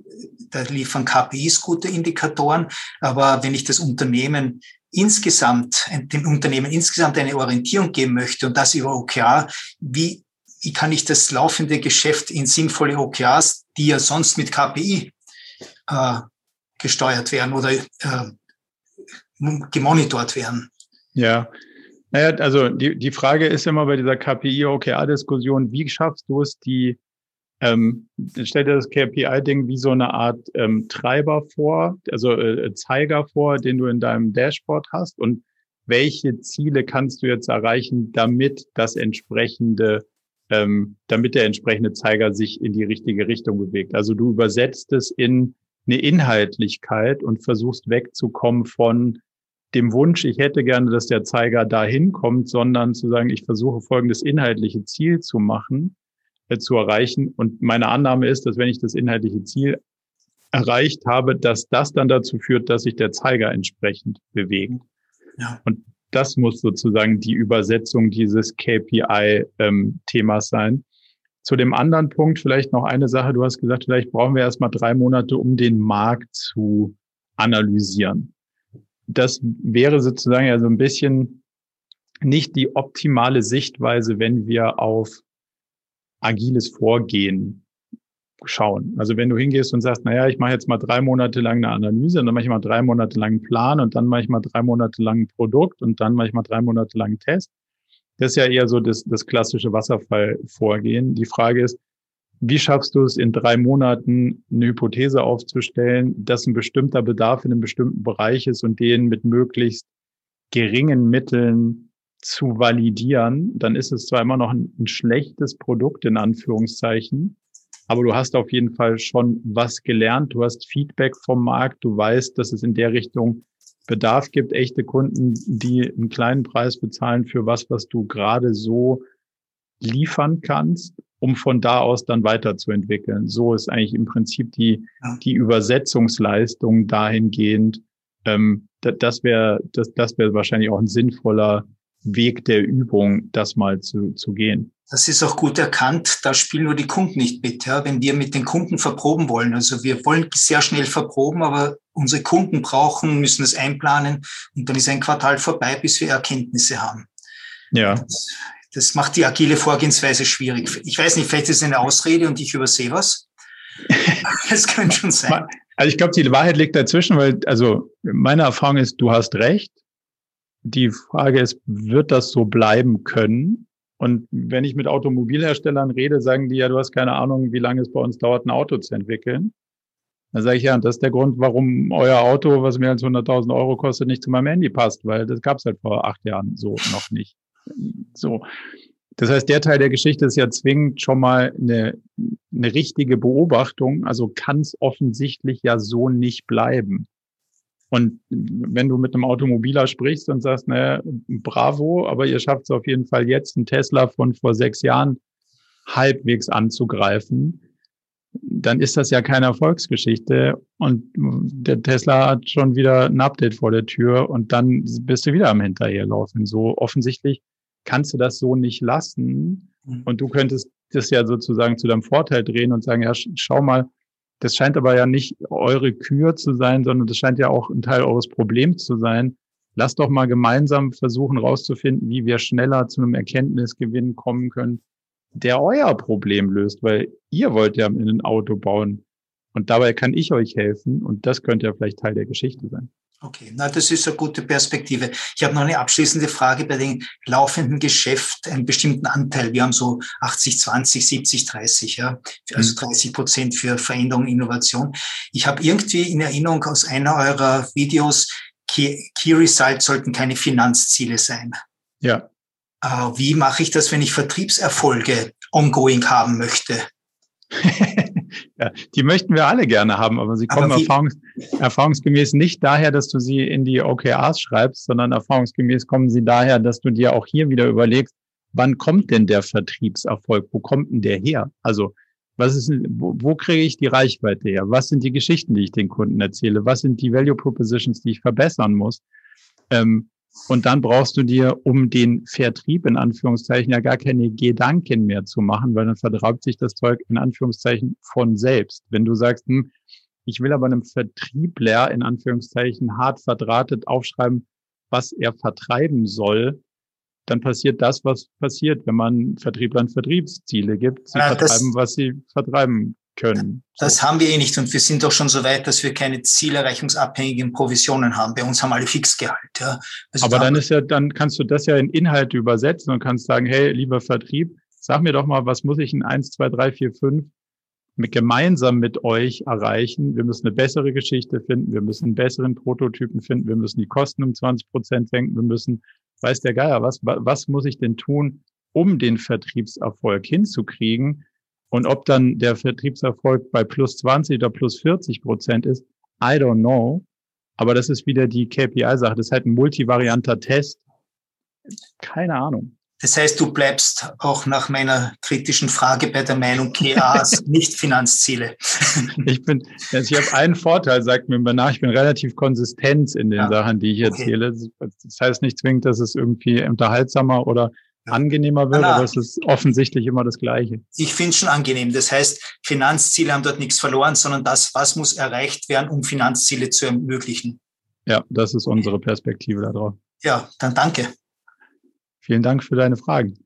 da liefern KPIs gute Indikatoren. Aber wenn ich das Unternehmen insgesamt, dem Unternehmen insgesamt eine Orientierung geben möchte und das über OKR, wie wie kann ich das laufende Geschäft in sinnvolle OKRs, die ja sonst mit KPI äh, gesteuert werden oder äh, gemonitort werden? Ja, naja, also die, die Frage ist immer bei dieser KPI-OKR-Diskussion, wie schaffst du es, die, ähm, stell dir das KPI-Ding wie so eine Art ähm, Treiber vor, also äh, Zeiger vor, den du in deinem Dashboard hast und welche Ziele kannst du jetzt erreichen, damit das entsprechende ähm, damit der entsprechende Zeiger sich in die richtige Richtung bewegt. Also du übersetzt es in eine Inhaltlichkeit und versuchst wegzukommen von dem Wunsch, ich hätte gerne, dass der Zeiger dahin kommt, sondern zu sagen, ich versuche folgendes inhaltliche Ziel zu machen, zu erreichen. Und meine Annahme ist, dass wenn ich das inhaltliche Ziel erreicht habe, dass das dann dazu führt, dass sich der Zeiger entsprechend bewegt. Ja. Und das muss sozusagen die Übersetzung dieses KPI-Themas ähm, sein. Zu dem anderen Punkt vielleicht noch eine Sache. Du hast gesagt, vielleicht brauchen wir erstmal drei Monate, um den Markt zu analysieren. Das wäre sozusagen ja so ein bisschen nicht die optimale Sichtweise, wenn wir auf agiles Vorgehen schauen. Also wenn du hingehst und sagst, naja, ich mache jetzt mal drei Monate lang eine Analyse und dann mache ich mal drei Monate lang einen Plan und dann mache ich mal drei Monate lang ein Produkt und dann mache ich mal drei Monate lang einen Test. Das ist ja eher so das, das klassische Wasserfallvorgehen. Die Frage ist, wie schaffst du es in drei Monaten eine Hypothese aufzustellen, dass ein bestimmter Bedarf in einem bestimmten Bereich ist und den mit möglichst geringen Mitteln zu validieren, dann ist es zwar immer noch ein, ein schlechtes Produkt in Anführungszeichen, aber du hast auf jeden Fall schon was gelernt, du hast Feedback vom Markt, du weißt, dass es in der Richtung Bedarf gibt, echte Kunden, die einen kleinen Preis bezahlen für was, was du gerade so liefern kannst, um von da aus dann weiterzuentwickeln. So ist eigentlich im Prinzip die, die Übersetzungsleistung dahingehend. Ähm, das wäre das, das wäre wahrscheinlich auch ein sinnvoller Weg der Übung, das mal zu, zu gehen. Das ist auch gut erkannt. Da spielen nur die Kunden nicht mit. Ja? Wenn wir mit den Kunden verproben wollen, also wir wollen sehr schnell verproben, aber unsere Kunden brauchen, müssen es einplanen und dann ist ein Quartal vorbei, bis wir Erkenntnisse haben. Ja. Das, das macht die agile Vorgehensweise schwierig. Ich weiß nicht, vielleicht ist es eine Ausrede und ich übersehe was. Das könnte schon sein. Also ich glaube, die Wahrheit liegt dazwischen, weil, also meine Erfahrung ist, du hast recht. Die Frage ist, wird das so bleiben können? Und wenn ich mit Automobilherstellern rede, sagen die ja, du hast keine Ahnung, wie lange es bei uns dauert, ein Auto zu entwickeln. Dann sage ich ja, das ist der Grund, warum euer Auto, was mehr als 100.000 Euro kostet, nicht zu meinem Handy passt, weil das gab es halt vor acht Jahren so noch nicht. So. Das heißt, der Teil der Geschichte ist ja zwingend schon mal eine, eine richtige Beobachtung. Also kann es offensichtlich ja so nicht bleiben. Und wenn du mit einem Automobiler sprichst und sagst, naja, bravo, aber ihr schafft es auf jeden Fall jetzt, einen Tesla von vor sechs Jahren halbwegs anzugreifen, dann ist das ja keine Erfolgsgeschichte und der Tesla hat schon wieder ein Update vor der Tür und dann bist du wieder am Hinterherlaufen. So offensichtlich kannst du das so nicht lassen mhm. und du könntest das ja sozusagen zu deinem Vorteil drehen und sagen, ja, schau mal, das scheint aber ja nicht eure Kür zu sein, sondern das scheint ja auch ein Teil eures Problems zu sein. Lasst doch mal gemeinsam versuchen rauszufinden, wie wir schneller zu einem Erkenntnisgewinn kommen können, der euer Problem löst, weil ihr wollt ja ein Auto bauen. Und dabei kann ich euch helfen und das könnte ja vielleicht Teil der Geschichte sein. Okay, na, das ist eine gute Perspektive. Ich habe noch eine abschließende Frage bei dem laufenden Geschäft, einen bestimmten Anteil. Wir haben so 80, 20, 70, 30, ja, also 30 mhm. Prozent für Veränderung, Innovation. Ich habe irgendwie in Erinnerung aus einer eurer Videos, Key, Key Results sollten keine Finanzziele sein. Ja. Äh, wie mache ich das, wenn ich Vertriebserfolge ongoing haben möchte? ja, die möchten wir alle gerne haben, aber sie kommen aber erfahrungs erfahrungsgemäß nicht daher, dass du sie in die OKRs schreibst, sondern erfahrungsgemäß kommen sie daher, dass du dir auch hier wieder überlegst, wann kommt denn der Vertriebserfolg? Wo kommt denn der her? Also, was ist, wo, wo kriege ich die Reichweite her? Was sind die Geschichten, die ich den Kunden erzähle? Was sind die Value Propositions, die ich verbessern muss? Ähm, und dann brauchst du dir, um den Vertrieb in Anführungszeichen ja gar keine Gedanken mehr zu machen, weil dann vertreibt sich das Zeug in Anführungszeichen von selbst. Wenn du sagst, hm, ich will aber einem Vertriebler in Anführungszeichen hart verdrahtet aufschreiben, was er vertreiben soll, dann passiert das, was passiert, wenn man Vertrieblern Vertriebsziele gibt. Sie ja, vertreiben, was sie vertreiben können. Das haben wir eh nicht und wir sind doch schon so weit, dass wir keine zielerreichungsabhängigen Provisionen haben. Bei uns haben alle Fixgehalt. Ja. Also Aber da dann ist ja, dann kannst du das ja in Inhalte übersetzen und kannst sagen, hey, lieber Vertrieb, sag mir doch mal, was muss ich in eins, zwei, drei, vier, fünf mit, gemeinsam mit euch erreichen? Wir müssen eine bessere Geschichte finden, wir müssen einen besseren Prototypen finden, wir müssen die Kosten um 20 Prozent senken, wir müssen, weiß der Geier, was, was muss ich denn tun, um den Vertriebserfolg hinzukriegen? Und ob dann der Vertriebserfolg bei plus 20 oder plus 40 Prozent ist, I don't know. Aber das ist wieder die KPI-Sache. Das ist halt ein multivarianter Test. Keine Ahnung. Das heißt, du bleibst auch nach meiner kritischen Frage bei der Meinung KAs nicht Finanzziele. Ich bin, also ich habe einen Vorteil, sagt mir immer nach, ich bin relativ konsistent in den ja. Sachen, die ich erzähle. Okay. Das heißt nicht zwingend, dass es irgendwie unterhaltsamer oder angenehmer wird, aber es ist offensichtlich immer das Gleiche. Ich finde es schon angenehm. Das heißt, Finanzziele haben dort nichts verloren, sondern das, was muss erreicht werden, um Finanzziele zu ermöglichen. Ja, das ist unsere Perspektive darauf. Ja, dann danke. Vielen Dank für deine Fragen.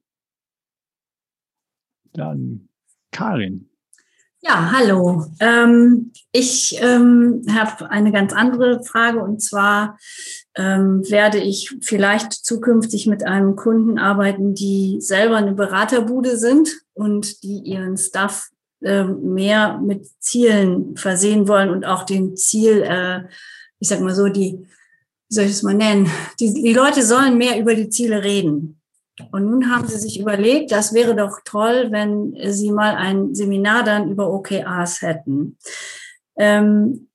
Dann Karin. Ja, hallo. Ähm, ich ähm, habe eine ganz andere Frage und zwar ähm, werde ich vielleicht zukünftig mit einem Kunden arbeiten, die selber eine Beraterbude sind und die ihren Staff äh, mehr mit Zielen versehen wollen und auch den Ziel, äh, ich sag mal so, die, wie soll ich es mal nennen, die, die Leute sollen mehr über die Ziele reden. Und nun haben sie sich überlegt, das wäre doch toll, wenn sie mal ein Seminar dann über OKRs hätten. Ähm,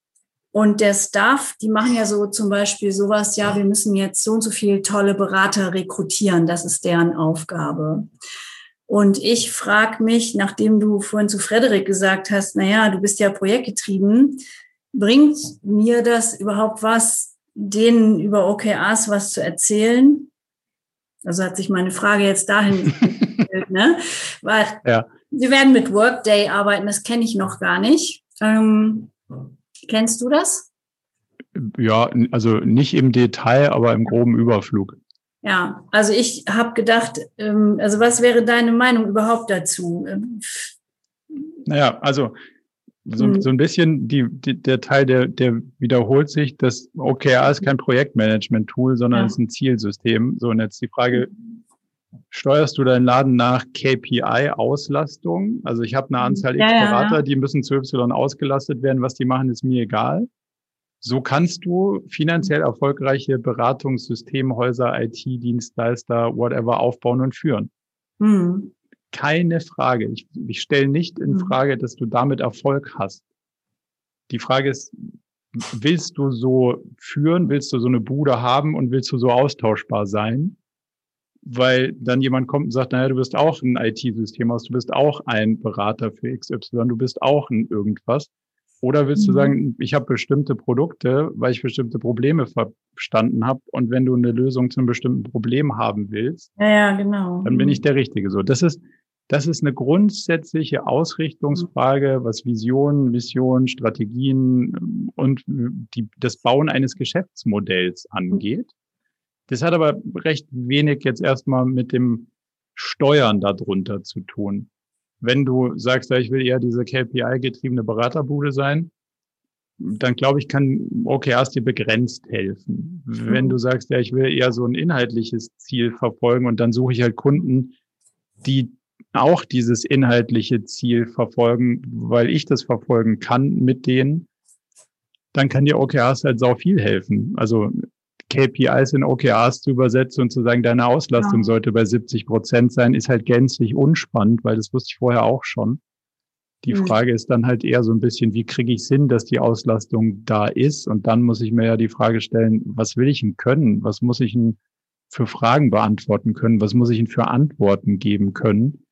Und der Staff, die machen ja so zum Beispiel sowas, ja, wir müssen jetzt so und so viele tolle Berater rekrutieren, das ist deren Aufgabe. Und ich frage mich, nachdem du vorhin zu Frederik gesagt hast, naja, du bist ja projektgetrieben, bringt mir das überhaupt was, denen über OKRs was zu erzählen? Also hat sich meine Frage jetzt dahin gestellt, ne? Weil ja. wir werden mit Workday arbeiten, das kenne ich noch gar nicht. Ähm, kennst du das? Ja, also nicht im Detail, aber im groben Überflug. Ja, also ich habe gedacht, ähm, also was wäre deine Meinung überhaupt dazu? Ähm, naja, also so, hm. so ein bisschen die, die, der Teil, der, der wiederholt sich, das OKR ist kein Projektmanagement-Tool, sondern ja. ist ein Zielsystem. So, und jetzt die Frage, steuerst du deinen Laden nach KPI-Auslastung? Also ich habe eine Anzahl X ja, Berater, ja, die müssen zu Y ausgelastet werden. Was die machen, ist mir egal. So kannst du finanziell erfolgreiche Beratungssystemhäuser, IT-Dienstleister, whatever aufbauen und führen. Mhm. Keine Frage. Ich, ich stelle nicht in mhm. Frage, dass du damit Erfolg hast. Die Frage ist, willst du so führen? Willst du so eine Bude haben und willst du so austauschbar sein? Weil dann jemand kommt und sagt, naja, du bist auch ein IT-System aus, du bist auch ein Berater für XY, du bist auch ein irgendwas. Oder willst du mhm. sagen, ich habe bestimmte Produkte, weil ich bestimmte Probleme verstanden habe und wenn du eine Lösung zu einem bestimmten Problem haben willst, ja, ja, genau. dann bin ich der Richtige. So, das ist das ist eine grundsätzliche Ausrichtungsfrage, was Visionen, Mission, Strategien und die, das Bauen eines Geschäftsmodells angeht. Das hat aber recht wenig jetzt erstmal mit dem Steuern darunter zu tun wenn du sagst, ja, ich will eher diese KPI-getriebene Beraterbude sein, dann glaube ich, kann OKRs dir begrenzt helfen. Wenn du sagst, ja, ich will eher so ein inhaltliches Ziel verfolgen und dann suche ich halt Kunden, die auch dieses inhaltliche Ziel verfolgen, weil ich das verfolgen kann mit denen, dann kann dir OKRs halt sau viel helfen. Also KPIs in OKRs zu übersetzen und zu sagen, deine Auslastung ja. sollte bei 70 Prozent sein, ist halt gänzlich unspannend, weil das wusste ich vorher auch schon. Die mhm. Frage ist dann halt eher so ein bisschen, wie kriege ich hin, dass die Auslastung da ist? Und dann muss ich mir ja die Frage stellen, was will ich denn können? Was muss ich denn für Fragen beantworten können? Was muss ich denn für Antworten geben können?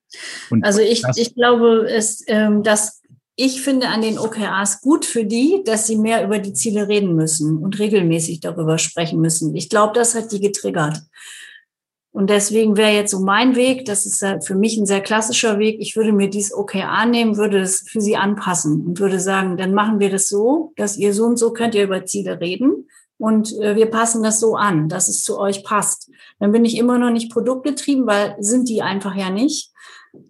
Und also ich, ich glaube, es, ähm, dass ich finde an den OKRs gut für die, dass sie mehr über die Ziele reden müssen und regelmäßig darüber sprechen müssen. Ich glaube, das hat die getriggert. Und deswegen wäre jetzt so mein Weg, das ist für mich ein sehr klassischer Weg. Ich würde mir dieses OKR nehmen, würde es für sie anpassen und würde sagen, dann machen wir das so, dass ihr so und so könnt ihr über Ziele reden und äh, wir passen das so an, dass es zu euch passt. Dann bin ich immer noch nicht produktgetrieben, weil sind die einfach ja nicht.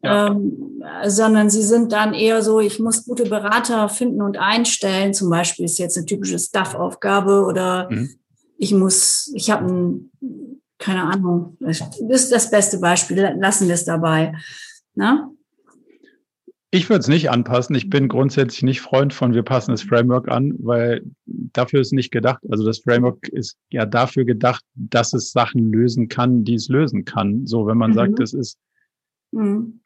Ja. Ähm, sondern sie sind dann eher so, ich muss gute Berater finden und einstellen. Zum Beispiel ist jetzt eine typische Staff-Aufgabe oder mhm. ich muss, ich habe ein, keine Ahnung, das ist das beste Beispiel, lassen wir es dabei. Na? Ich würde es nicht anpassen. Ich bin grundsätzlich nicht Freund von, wir passen das Framework an, weil dafür ist nicht gedacht. Also das Framework ist ja dafür gedacht, dass es Sachen lösen kann, die es lösen kann. So, wenn man mhm. sagt, es ist Mhm.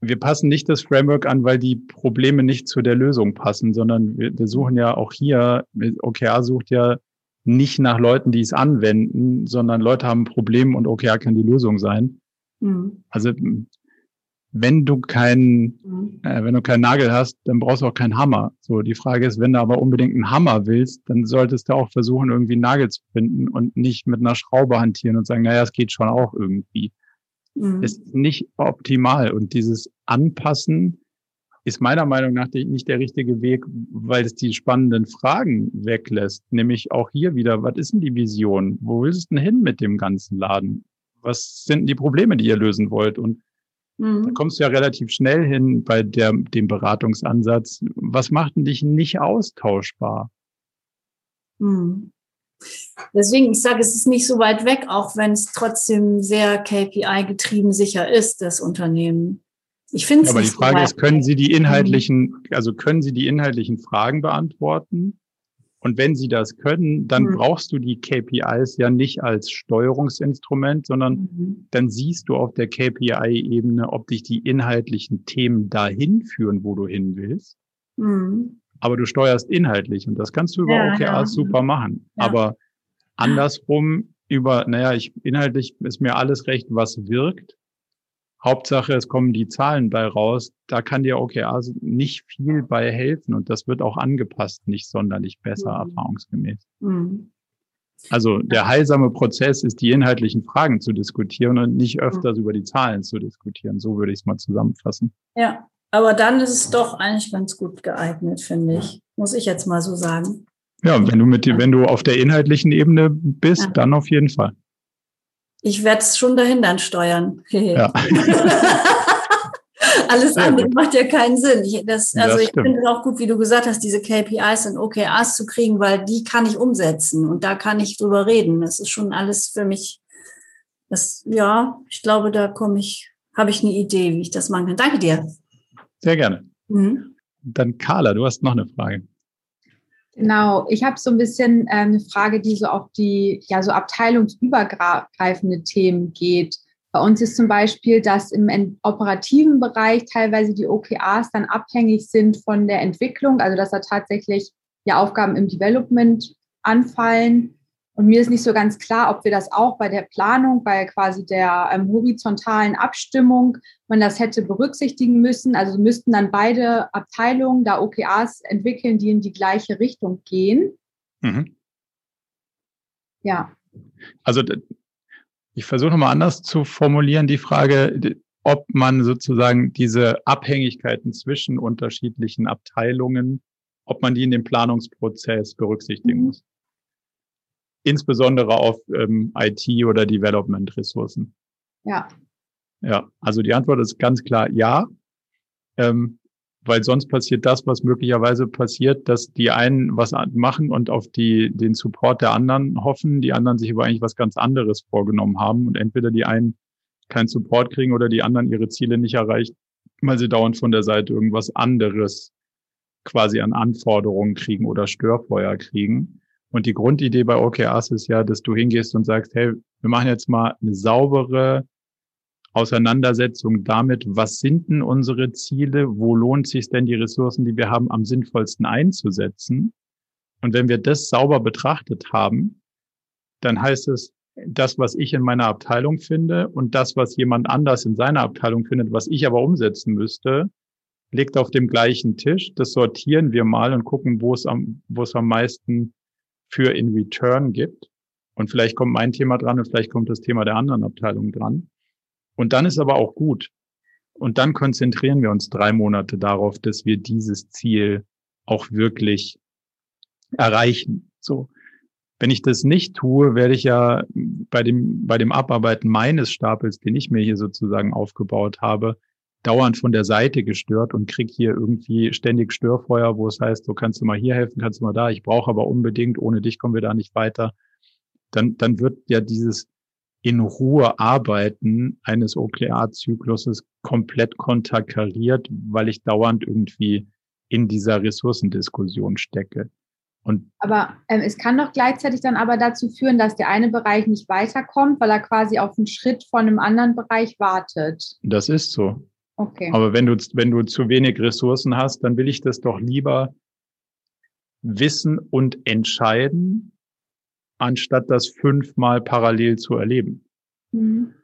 Wir passen nicht das Framework an, weil die Probleme nicht zu der Lösung passen, sondern wir, wir suchen ja auch hier, OKR sucht ja nicht nach Leuten, die es anwenden, sondern Leute haben ein Problem und OKR kann die Lösung sein. Mhm. Also wenn du keinen, mhm. äh, wenn du keinen Nagel hast, dann brauchst du auch keinen Hammer. So, die Frage ist, wenn du aber unbedingt einen Hammer willst, dann solltest du auch versuchen, irgendwie einen Nagel zu finden und nicht mit einer Schraube hantieren und sagen, naja, es geht schon auch irgendwie mhm. ist nicht optimal. Und dieses Anpassen ist meiner Meinung nach nicht der richtige Weg, weil es die spannenden Fragen weglässt. Nämlich auch hier wieder, was ist denn die Vision? Wo willst du denn hin mit dem ganzen Laden? Was sind die Probleme, die ihr lösen wollt? Und mhm. da kommst du ja relativ schnell hin bei der, dem Beratungsansatz. Was macht denn dich nicht austauschbar? Mhm. Deswegen, ich sage, es ist nicht so weit weg, auch wenn es trotzdem sehr KPI-getrieben sicher ist, das Unternehmen. Ich finde es Aber die Frage so ist, können Sie die inhaltlichen, also können Sie die inhaltlichen Fragen beantworten? Und wenn Sie das können, dann mhm. brauchst du die KPIs ja nicht als Steuerungsinstrument, sondern mhm. dann siehst du auf der KPI-Ebene, ob dich die inhaltlichen Themen dahin führen, wo du hin willst. Mhm. Aber du steuerst inhaltlich und das kannst du über ja, OKRs ja. super machen. Ja. Aber andersrum über, naja, ich inhaltlich ist mir alles recht, was wirkt. Hauptsache, es kommen die Zahlen bei raus. Da kann dir OKRs nicht viel bei helfen und das wird auch angepasst, nicht sonderlich besser, mhm. erfahrungsgemäß. Mhm. Also der heilsame Prozess ist, die inhaltlichen Fragen zu diskutieren und nicht öfters mhm. über die Zahlen zu diskutieren. So würde ich es mal zusammenfassen. Ja, aber dann ist es doch eigentlich ganz gut geeignet, finde ich. Muss ich jetzt mal so sagen. Ja, wenn du mit wenn du auf der inhaltlichen Ebene bist, ja. dann auf jeden Fall. Ich werde es schon dahin dann steuern. ja. Alles andere macht ja keinen Sinn. Ich, das, also das ich finde es auch gut, wie du gesagt hast, diese KPIs und OKRs zu kriegen, weil die kann ich umsetzen und da kann ich drüber reden. Das ist schon alles für mich. Das, ja, ich glaube, da komme ich, habe ich eine Idee, wie ich das machen kann. Danke dir. Sehr gerne. Mhm. Dann Carla, du hast noch eine Frage. Genau, ich habe so ein bisschen äh, eine Frage, die so auf die ja so abteilungsübergreifende Themen geht. Bei uns ist zum Beispiel, dass im operativen Bereich teilweise die OKRs dann abhängig sind von der Entwicklung, also dass da tatsächlich ja Aufgaben im Development anfallen und mir ist nicht so ganz klar, ob wir das auch bei der Planung, bei quasi der ähm, horizontalen Abstimmung, man das hätte berücksichtigen müssen. Also müssten dann beide Abteilungen da OKRs entwickeln, die in die gleiche Richtung gehen. Mhm. Ja. Also ich versuche nochmal anders zu formulieren, die Frage, ob man sozusagen diese Abhängigkeiten zwischen unterschiedlichen Abteilungen, ob man die in dem Planungsprozess berücksichtigen mhm. muss insbesondere auf ähm, IT- oder Development-Ressourcen? Ja. Ja, also die Antwort ist ganz klar ja, ähm, weil sonst passiert das, was möglicherweise passiert, dass die einen was machen und auf die, den Support der anderen hoffen, die anderen sich aber eigentlich was ganz anderes vorgenommen haben und entweder die einen keinen Support kriegen oder die anderen ihre Ziele nicht erreichen, weil sie dauernd von der Seite irgendwas anderes quasi an Anforderungen kriegen oder Störfeuer kriegen. Und die Grundidee bei OKRs ist ja, dass du hingehst und sagst, hey, wir machen jetzt mal eine saubere Auseinandersetzung damit, was sind denn unsere Ziele, wo lohnt sich denn die Ressourcen, die wir haben, am sinnvollsten einzusetzen. Und wenn wir das sauber betrachtet haben, dann heißt es, das, was ich in meiner Abteilung finde und das, was jemand anders in seiner Abteilung findet, was ich aber umsetzen müsste, liegt auf dem gleichen Tisch. Das sortieren wir mal und gucken, wo es am, wo es am meisten für in Return gibt. Und vielleicht kommt mein Thema dran und vielleicht kommt das Thema der anderen Abteilung dran. Und dann ist aber auch gut. Und dann konzentrieren wir uns drei Monate darauf, dass wir dieses Ziel auch wirklich erreichen. So. Wenn ich das nicht tue, werde ich ja bei dem, bei dem Abarbeiten meines Stapels, den ich mir hier sozusagen aufgebaut habe, dauernd von der Seite gestört und krieg hier irgendwie ständig Störfeuer, wo es heißt, so kannst du mal hier helfen, kannst du mal da, ich brauche aber unbedingt, ohne dich kommen wir da nicht weiter. Dann, dann wird ja dieses in Ruhe arbeiten eines OKR-Zykluses komplett konterkariert, weil ich dauernd irgendwie in dieser Ressourcendiskussion stecke. Und aber ähm, es kann doch gleichzeitig dann aber dazu führen, dass der eine Bereich nicht weiterkommt, weil er quasi auf einen Schritt von einem anderen Bereich wartet. Das ist so. Okay. Aber wenn du, wenn du zu wenig Ressourcen hast, dann will ich das doch lieber wissen und entscheiden, anstatt das fünfmal parallel zu erleben. Mhm.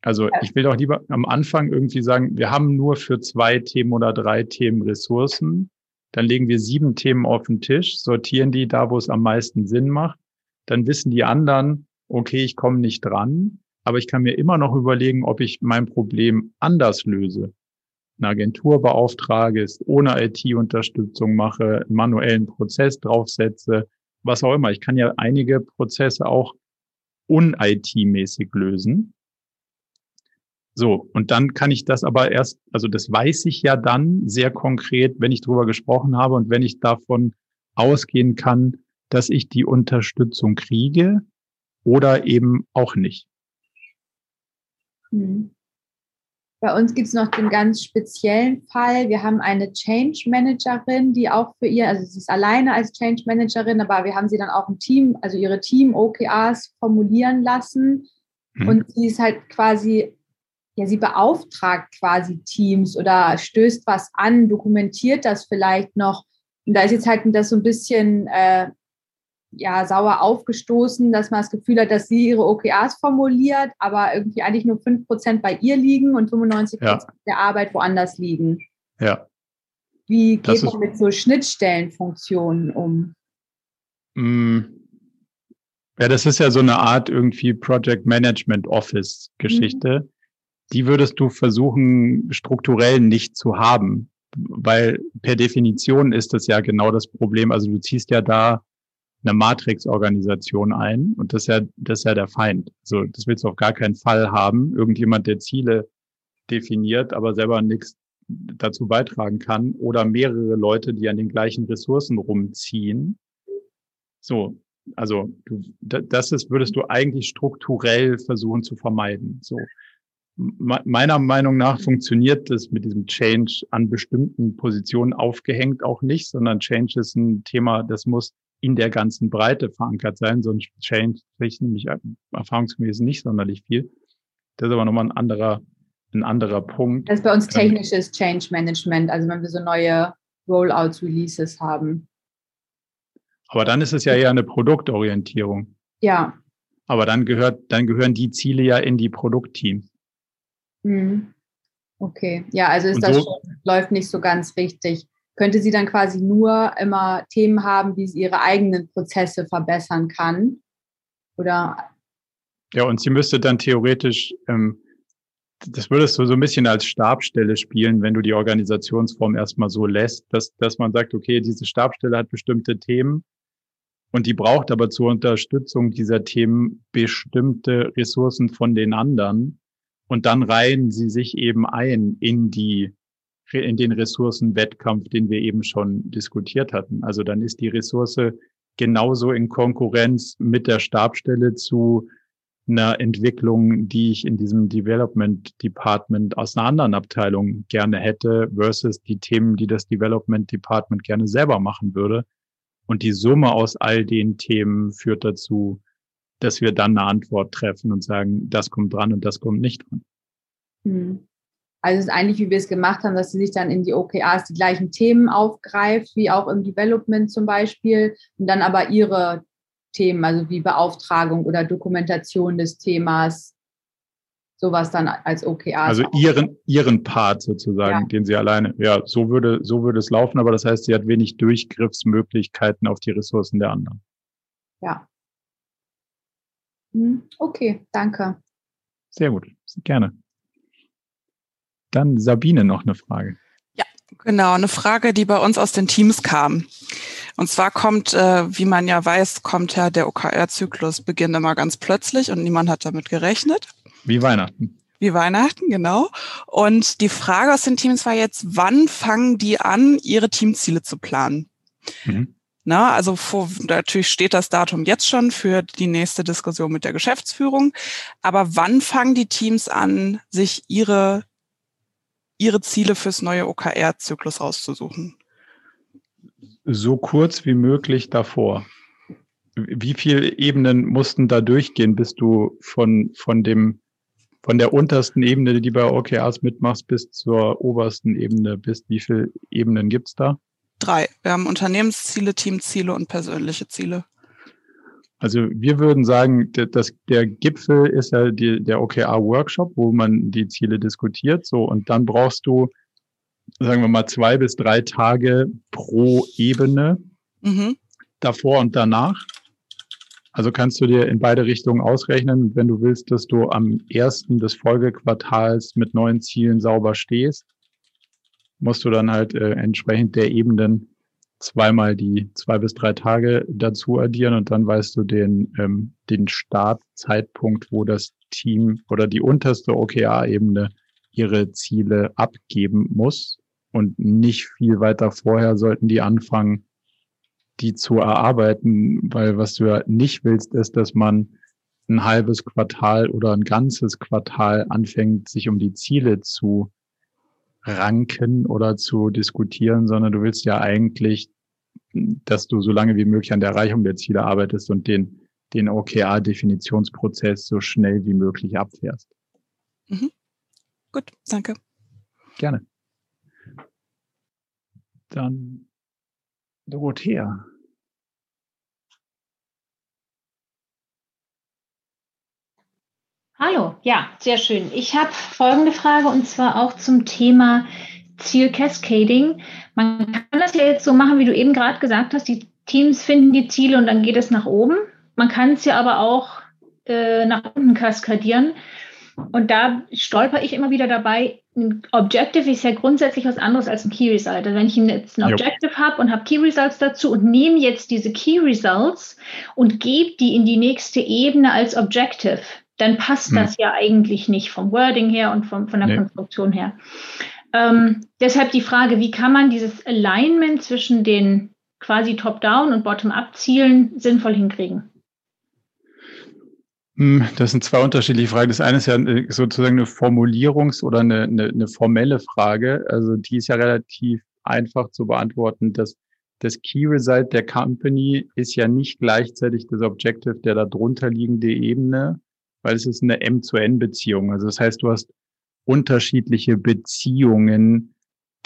Also ich will doch lieber am Anfang irgendwie sagen, wir haben nur für zwei Themen oder drei Themen Ressourcen. Dann legen wir sieben Themen auf den Tisch, sortieren die da, wo es am meisten Sinn macht. Dann wissen die anderen, okay, ich komme nicht dran aber ich kann mir immer noch überlegen, ob ich mein Problem anders löse. Eine Agentur beauftrage, es ohne IT-Unterstützung mache, einen manuellen Prozess draufsetze, was auch immer. Ich kann ja einige Prozesse auch un-IT-mäßig lösen. So, und dann kann ich das aber erst, also das weiß ich ja dann sehr konkret, wenn ich drüber gesprochen habe und wenn ich davon ausgehen kann, dass ich die Unterstützung kriege oder eben auch nicht. Hm. Bei uns gibt es noch den ganz speziellen Fall. Wir haben eine Change Managerin, die auch für ihr, also sie ist alleine als Change Managerin, aber wir haben sie dann auch im Team, also ihre Team OKRs formulieren lassen. Mhm. Und sie ist halt quasi, ja, sie beauftragt quasi Teams oder stößt was an, dokumentiert das vielleicht noch, Und da ist jetzt halt das so ein bisschen äh, ja, sauer aufgestoßen, dass man das Gefühl hat, dass sie ihre OKRs formuliert, aber irgendwie eigentlich nur 5% bei ihr liegen und 95% ja. der Arbeit woanders liegen. Ja. Wie geht man mit so Schnittstellenfunktionen um? Mm. Ja, das ist ja so eine Art irgendwie Project Management Office Geschichte. Mhm. Die würdest du versuchen, strukturell nicht zu haben, weil per Definition ist das ja genau das Problem. Also du ziehst ja da eine Matrix-Organisation ein und das ist ja, das ist ja der Feind. Also das willst du auf gar keinen Fall haben. Irgendjemand, der Ziele definiert, aber selber nichts dazu beitragen kann oder mehrere Leute, die an den gleichen Ressourcen rumziehen. So, also du, das ist, würdest du eigentlich strukturell versuchen zu vermeiden. So, meiner Meinung nach funktioniert das mit diesem Change an bestimmten Positionen aufgehängt auch nicht, sondern Change ist ein Thema, das muss in der ganzen Breite verankert sein. Sonst Change kriegt nämlich erfahrungsgemäß nicht sonderlich viel. Das ist aber nochmal ein anderer, ein anderer Punkt. Das ist bei uns ähm, technisches Change Management, also wenn wir so neue Rollouts, Releases haben. Aber dann ist es ja eher eine Produktorientierung. Ja. Aber dann gehört, dann gehören die Ziele ja in die Produktteams. Mhm. Okay, ja, also ist Und das so, schon, läuft nicht so ganz richtig. Könnte sie dann quasi nur immer Themen haben, wie sie ihre eigenen Prozesse verbessern kann? Oder? Ja, und sie müsste dann theoretisch, ähm, das würdest du so ein bisschen als Stabstelle spielen, wenn du die Organisationsform erstmal so lässt, dass, dass man sagt, okay, diese Stabstelle hat bestimmte Themen und die braucht aber zur Unterstützung dieser Themen bestimmte Ressourcen von den anderen und dann reihen sie sich eben ein in die in den Ressourcenwettkampf, den wir eben schon diskutiert hatten. Also dann ist die Ressource genauso in Konkurrenz mit der Stabstelle zu einer Entwicklung, die ich in diesem Development Department aus einer anderen Abteilung gerne hätte, versus die Themen, die das Development Department gerne selber machen würde. Und die Summe aus all den Themen führt dazu, dass wir dann eine Antwort treffen und sagen, das kommt dran und das kommt nicht dran. Hm. Also es ist eigentlich, wie wir es gemacht haben, dass sie sich dann in die OKRs die gleichen Themen aufgreift, wie auch im Development zum Beispiel, und dann aber ihre Themen, also wie Beauftragung oder Dokumentation des Themas, sowas dann als OKRs. Also ihren, ihren Part sozusagen, ja. den sie alleine, ja, so würde, so würde es laufen, aber das heißt, sie hat wenig Durchgriffsmöglichkeiten auf die Ressourcen der anderen. Ja. Hm, okay, danke. Sehr gut, gerne. Dann Sabine noch eine Frage. Ja, genau, eine Frage, die bei uns aus den Teams kam. Und zwar kommt, äh, wie man ja weiß, kommt ja der OKR-Zyklus beginnt immer ganz plötzlich und niemand hat damit gerechnet. Wie Weihnachten. Wie Weihnachten, genau. Und die Frage aus den Teams war jetzt, wann fangen die an, ihre Teamziele zu planen? Mhm. Na, also vor, natürlich steht das Datum jetzt schon für die nächste Diskussion mit der Geschäftsführung. Aber wann fangen die Teams an, sich ihre, ihre Ziele fürs neue OKR-Zyklus rauszusuchen? So kurz wie möglich davor. Wie viele Ebenen mussten da durchgehen, bis du von, von dem, von der untersten Ebene, die bei OKRs mitmachst, bis zur obersten Ebene bist? Wie viele Ebenen gibt's da? Drei. Wir haben Unternehmensziele, Teamziele und persönliche Ziele. Also wir würden sagen, dass der Gipfel ist ja die, der OKR-Workshop, wo man die Ziele diskutiert. So und dann brauchst du, sagen wir mal, zwei bis drei Tage pro Ebene mhm. davor und danach. Also kannst du dir in beide Richtungen ausrechnen, wenn du willst, dass du am ersten des Folgequartals mit neuen Zielen sauber stehst, musst du dann halt äh, entsprechend der Ebenen zweimal die zwei bis drei Tage dazu addieren und dann weißt du den, ähm, den Startzeitpunkt, wo das Team oder die unterste OKR-Ebene ihre Ziele abgeben muss. Und nicht viel weiter vorher sollten die anfangen, die zu erarbeiten, weil was du ja nicht willst, ist, dass man ein halbes Quartal oder ein ganzes Quartal anfängt, sich um die Ziele zu ranken oder zu diskutieren, sondern du willst ja eigentlich, dass du so lange wie möglich an der Erreichung der Ziele arbeitest und den, den OKR-Definitionsprozess so schnell wie möglich abfährst. Mhm. Gut, danke. Gerne. Dann Dorothea. Hallo, ja, sehr schön. Ich habe folgende Frage und zwar auch zum Thema Ziel-Cascading. Man kann das ja jetzt so machen, wie du eben gerade gesagt hast, die Teams finden die Ziele und dann geht es nach oben. Man kann es ja aber auch äh, nach unten kaskadieren. Und da stolper ich immer wieder dabei. Ein Objective ist ja grundsätzlich was anderes als ein Key Result. Also wenn ich jetzt ein Objective habe und habe Key Results dazu und nehme jetzt diese Key Results und gebe die in die nächste Ebene als Objective, dann passt hm. das ja eigentlich nicht vom Wording her und vom, von der nee. Konstruktion her. Ähm, deshalb die Frage, wie kann man dieses Alignment zwischen den quasi Top-Down und Bottom-Up-Zielen sinnvoll hinkriegen? Hm, das sind zwei unterschiedliche Fragen. Das eine ist ja äh, sozusagen eine Formulierungs- oder eine, eine, eine formelle Frage. Also die ist ja relativ einfach zu beantworten. Das, das Key Result der Company ist ja nicht gleichzeitig das Objective der darunter liegende Ebene, weil es ist eine M-zu-N-Beziehung. Also das heißt, du hast unterschiedliche Beziehungen,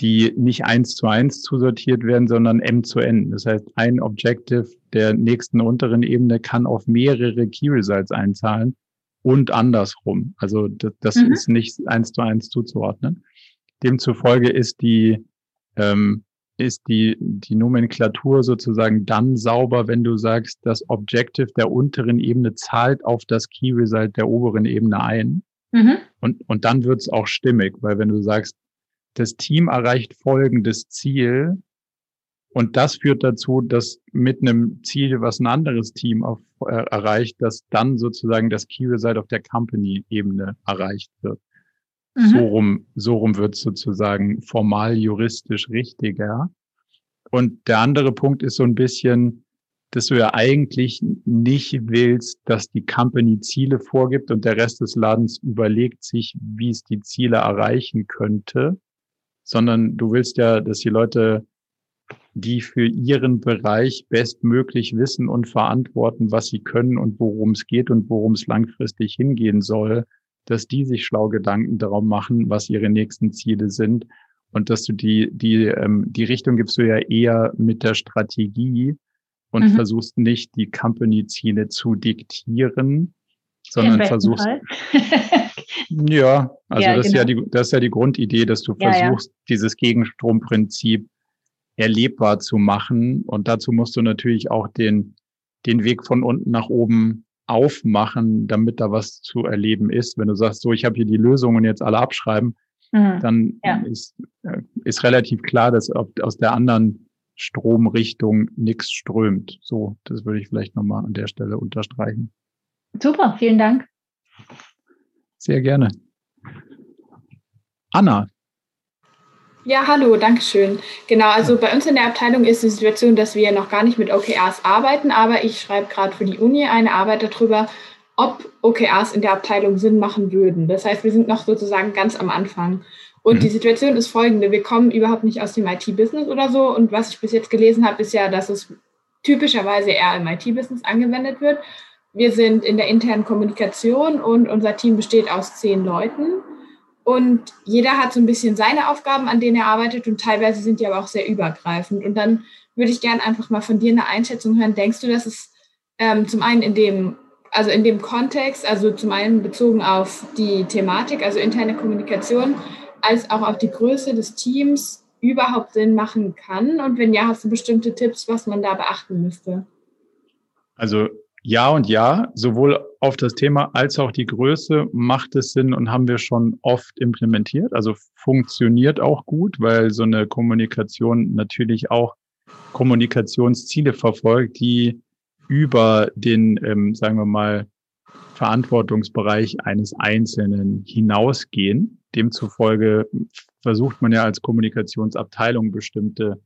die nicht eins zu eins zusortiert werden, sondern M zu N. Das heißt, ein Objective der nächsten unteren Ebene kann auf mehrere Key Results einzahlen und andersrum. Also das, das mhm. ist nicht eins zu eins zuzuordnen. Demzufolge ist die ähm, ist die, die Nomenklatur sozusagen dann sauber, wenn du sagst, das Objective der unteren Ebene zahlt auf das Key Result der oberen Ebene ein. Mhm. Und, und dann wird's auch stimmig, weil wenn du sagst, das Team erreicht folgendes Ziel und das führt dazu, dass mit einem Ziel, was ein anderes Team auf, äh, erreicht, dass dann sozusagen das Key Result auf der Company-Ebene erreicht wird. Mhm. So rum, so rum wird sozusagen formal juristisch richtiger. Und der andere Punkt ist so ein bisschen, dass du ja eigentlich nicht willst, dass die Company Ziele vorgibt und der Rest des Ladens überlegt sich, wie es die Ziele erreichen könnte, sondern du willst ja, dass die Leute, die für ihren Bereich bestmöglich wissen und verantworten, was sie können und worum es geht und worum es langfristig hingehen soll, dass die sich schlau Gedanken darum machen, was ihre nächsten Ziele sind und dass du die, die, ähm, die Richtung gibst du ja eher mit der Strategie und mhm. versuchst nicht, die Company-Ziele zu diktieren, sondern versuchst. ja, also ja, das, genau. ist ja genau. die, das ist ja die Grundidee, dass du ja, versuchst, ja. dieses Gegenstromprinzip erlebbar zu machen. Und dazu musst du natürlich auch den, den Weg von unten nach oben aufmachen, damit da was zu erleben ist. Wenn du sagst, so, ich habe hier die Lösungen jetzt alle abschreiben, mhm. dann ja. ist, äh, ist relativ klar, dass aus der anderen Stromrichtung nichts strömt. So, das würde ich vielleicht nochmal an der Stelle unterstreichen. Super, vielen Dank. Sehr gerne. Anna, ja, hallo, danke schön. Genau, also bei uns in der Abteilung ist die Situation, dass wir noch gar nicht mit OKRs arbeiten, aber ich schreibe gerade für die Uni eine Arbeit darüber, ob OKRs in der Abteilung Sinn machen würden. Das heißt, wir sind noch sozusagen ganz am Anfang. Und mhm. die Situation ist folgende. Wir kommen überhaupt nicht aus dem IT-Business oder so. Und was ich bis jetzt gelesen habe, ist ja, dass es typischerweise eher im IT-Business angewendet wird. Wir sind in der internen Kommunikation und unser Team besteht aus zehn Leuten. Und jeder hat so ein bisschen seine Aufgaben, an denen er arbeitet und teilweise sind die aber auch sehr übergreifend. Und dann würde ich gerne einfach mal von dir eine Einschätzung hören. Denkst du, dass es ähm, zum einen in dem, also in dem Kontext, also zum einen bezogen auf die Thematik, also interne Kommunikation, als auch auf die Größe des Teams überhaupt Sinn machen kann? Und wenn ja, hast du bestimmte Tipps, was man da beachten müsste? Also ja und ja, sowohl auf das Thema als auch die Größe macht es Sinn und haben wir schon oft implementiert. Also funktioniert auch gut, weil so eine Kommunikation natürlich auch Kommunikationsziele verfolgt, die über den, ähm, sagen wir mal, Verantwortungsbereich eines Einzelnen hinausgehen. Demzufolge versucht man ja als Kommunikationsabteilung bestimmte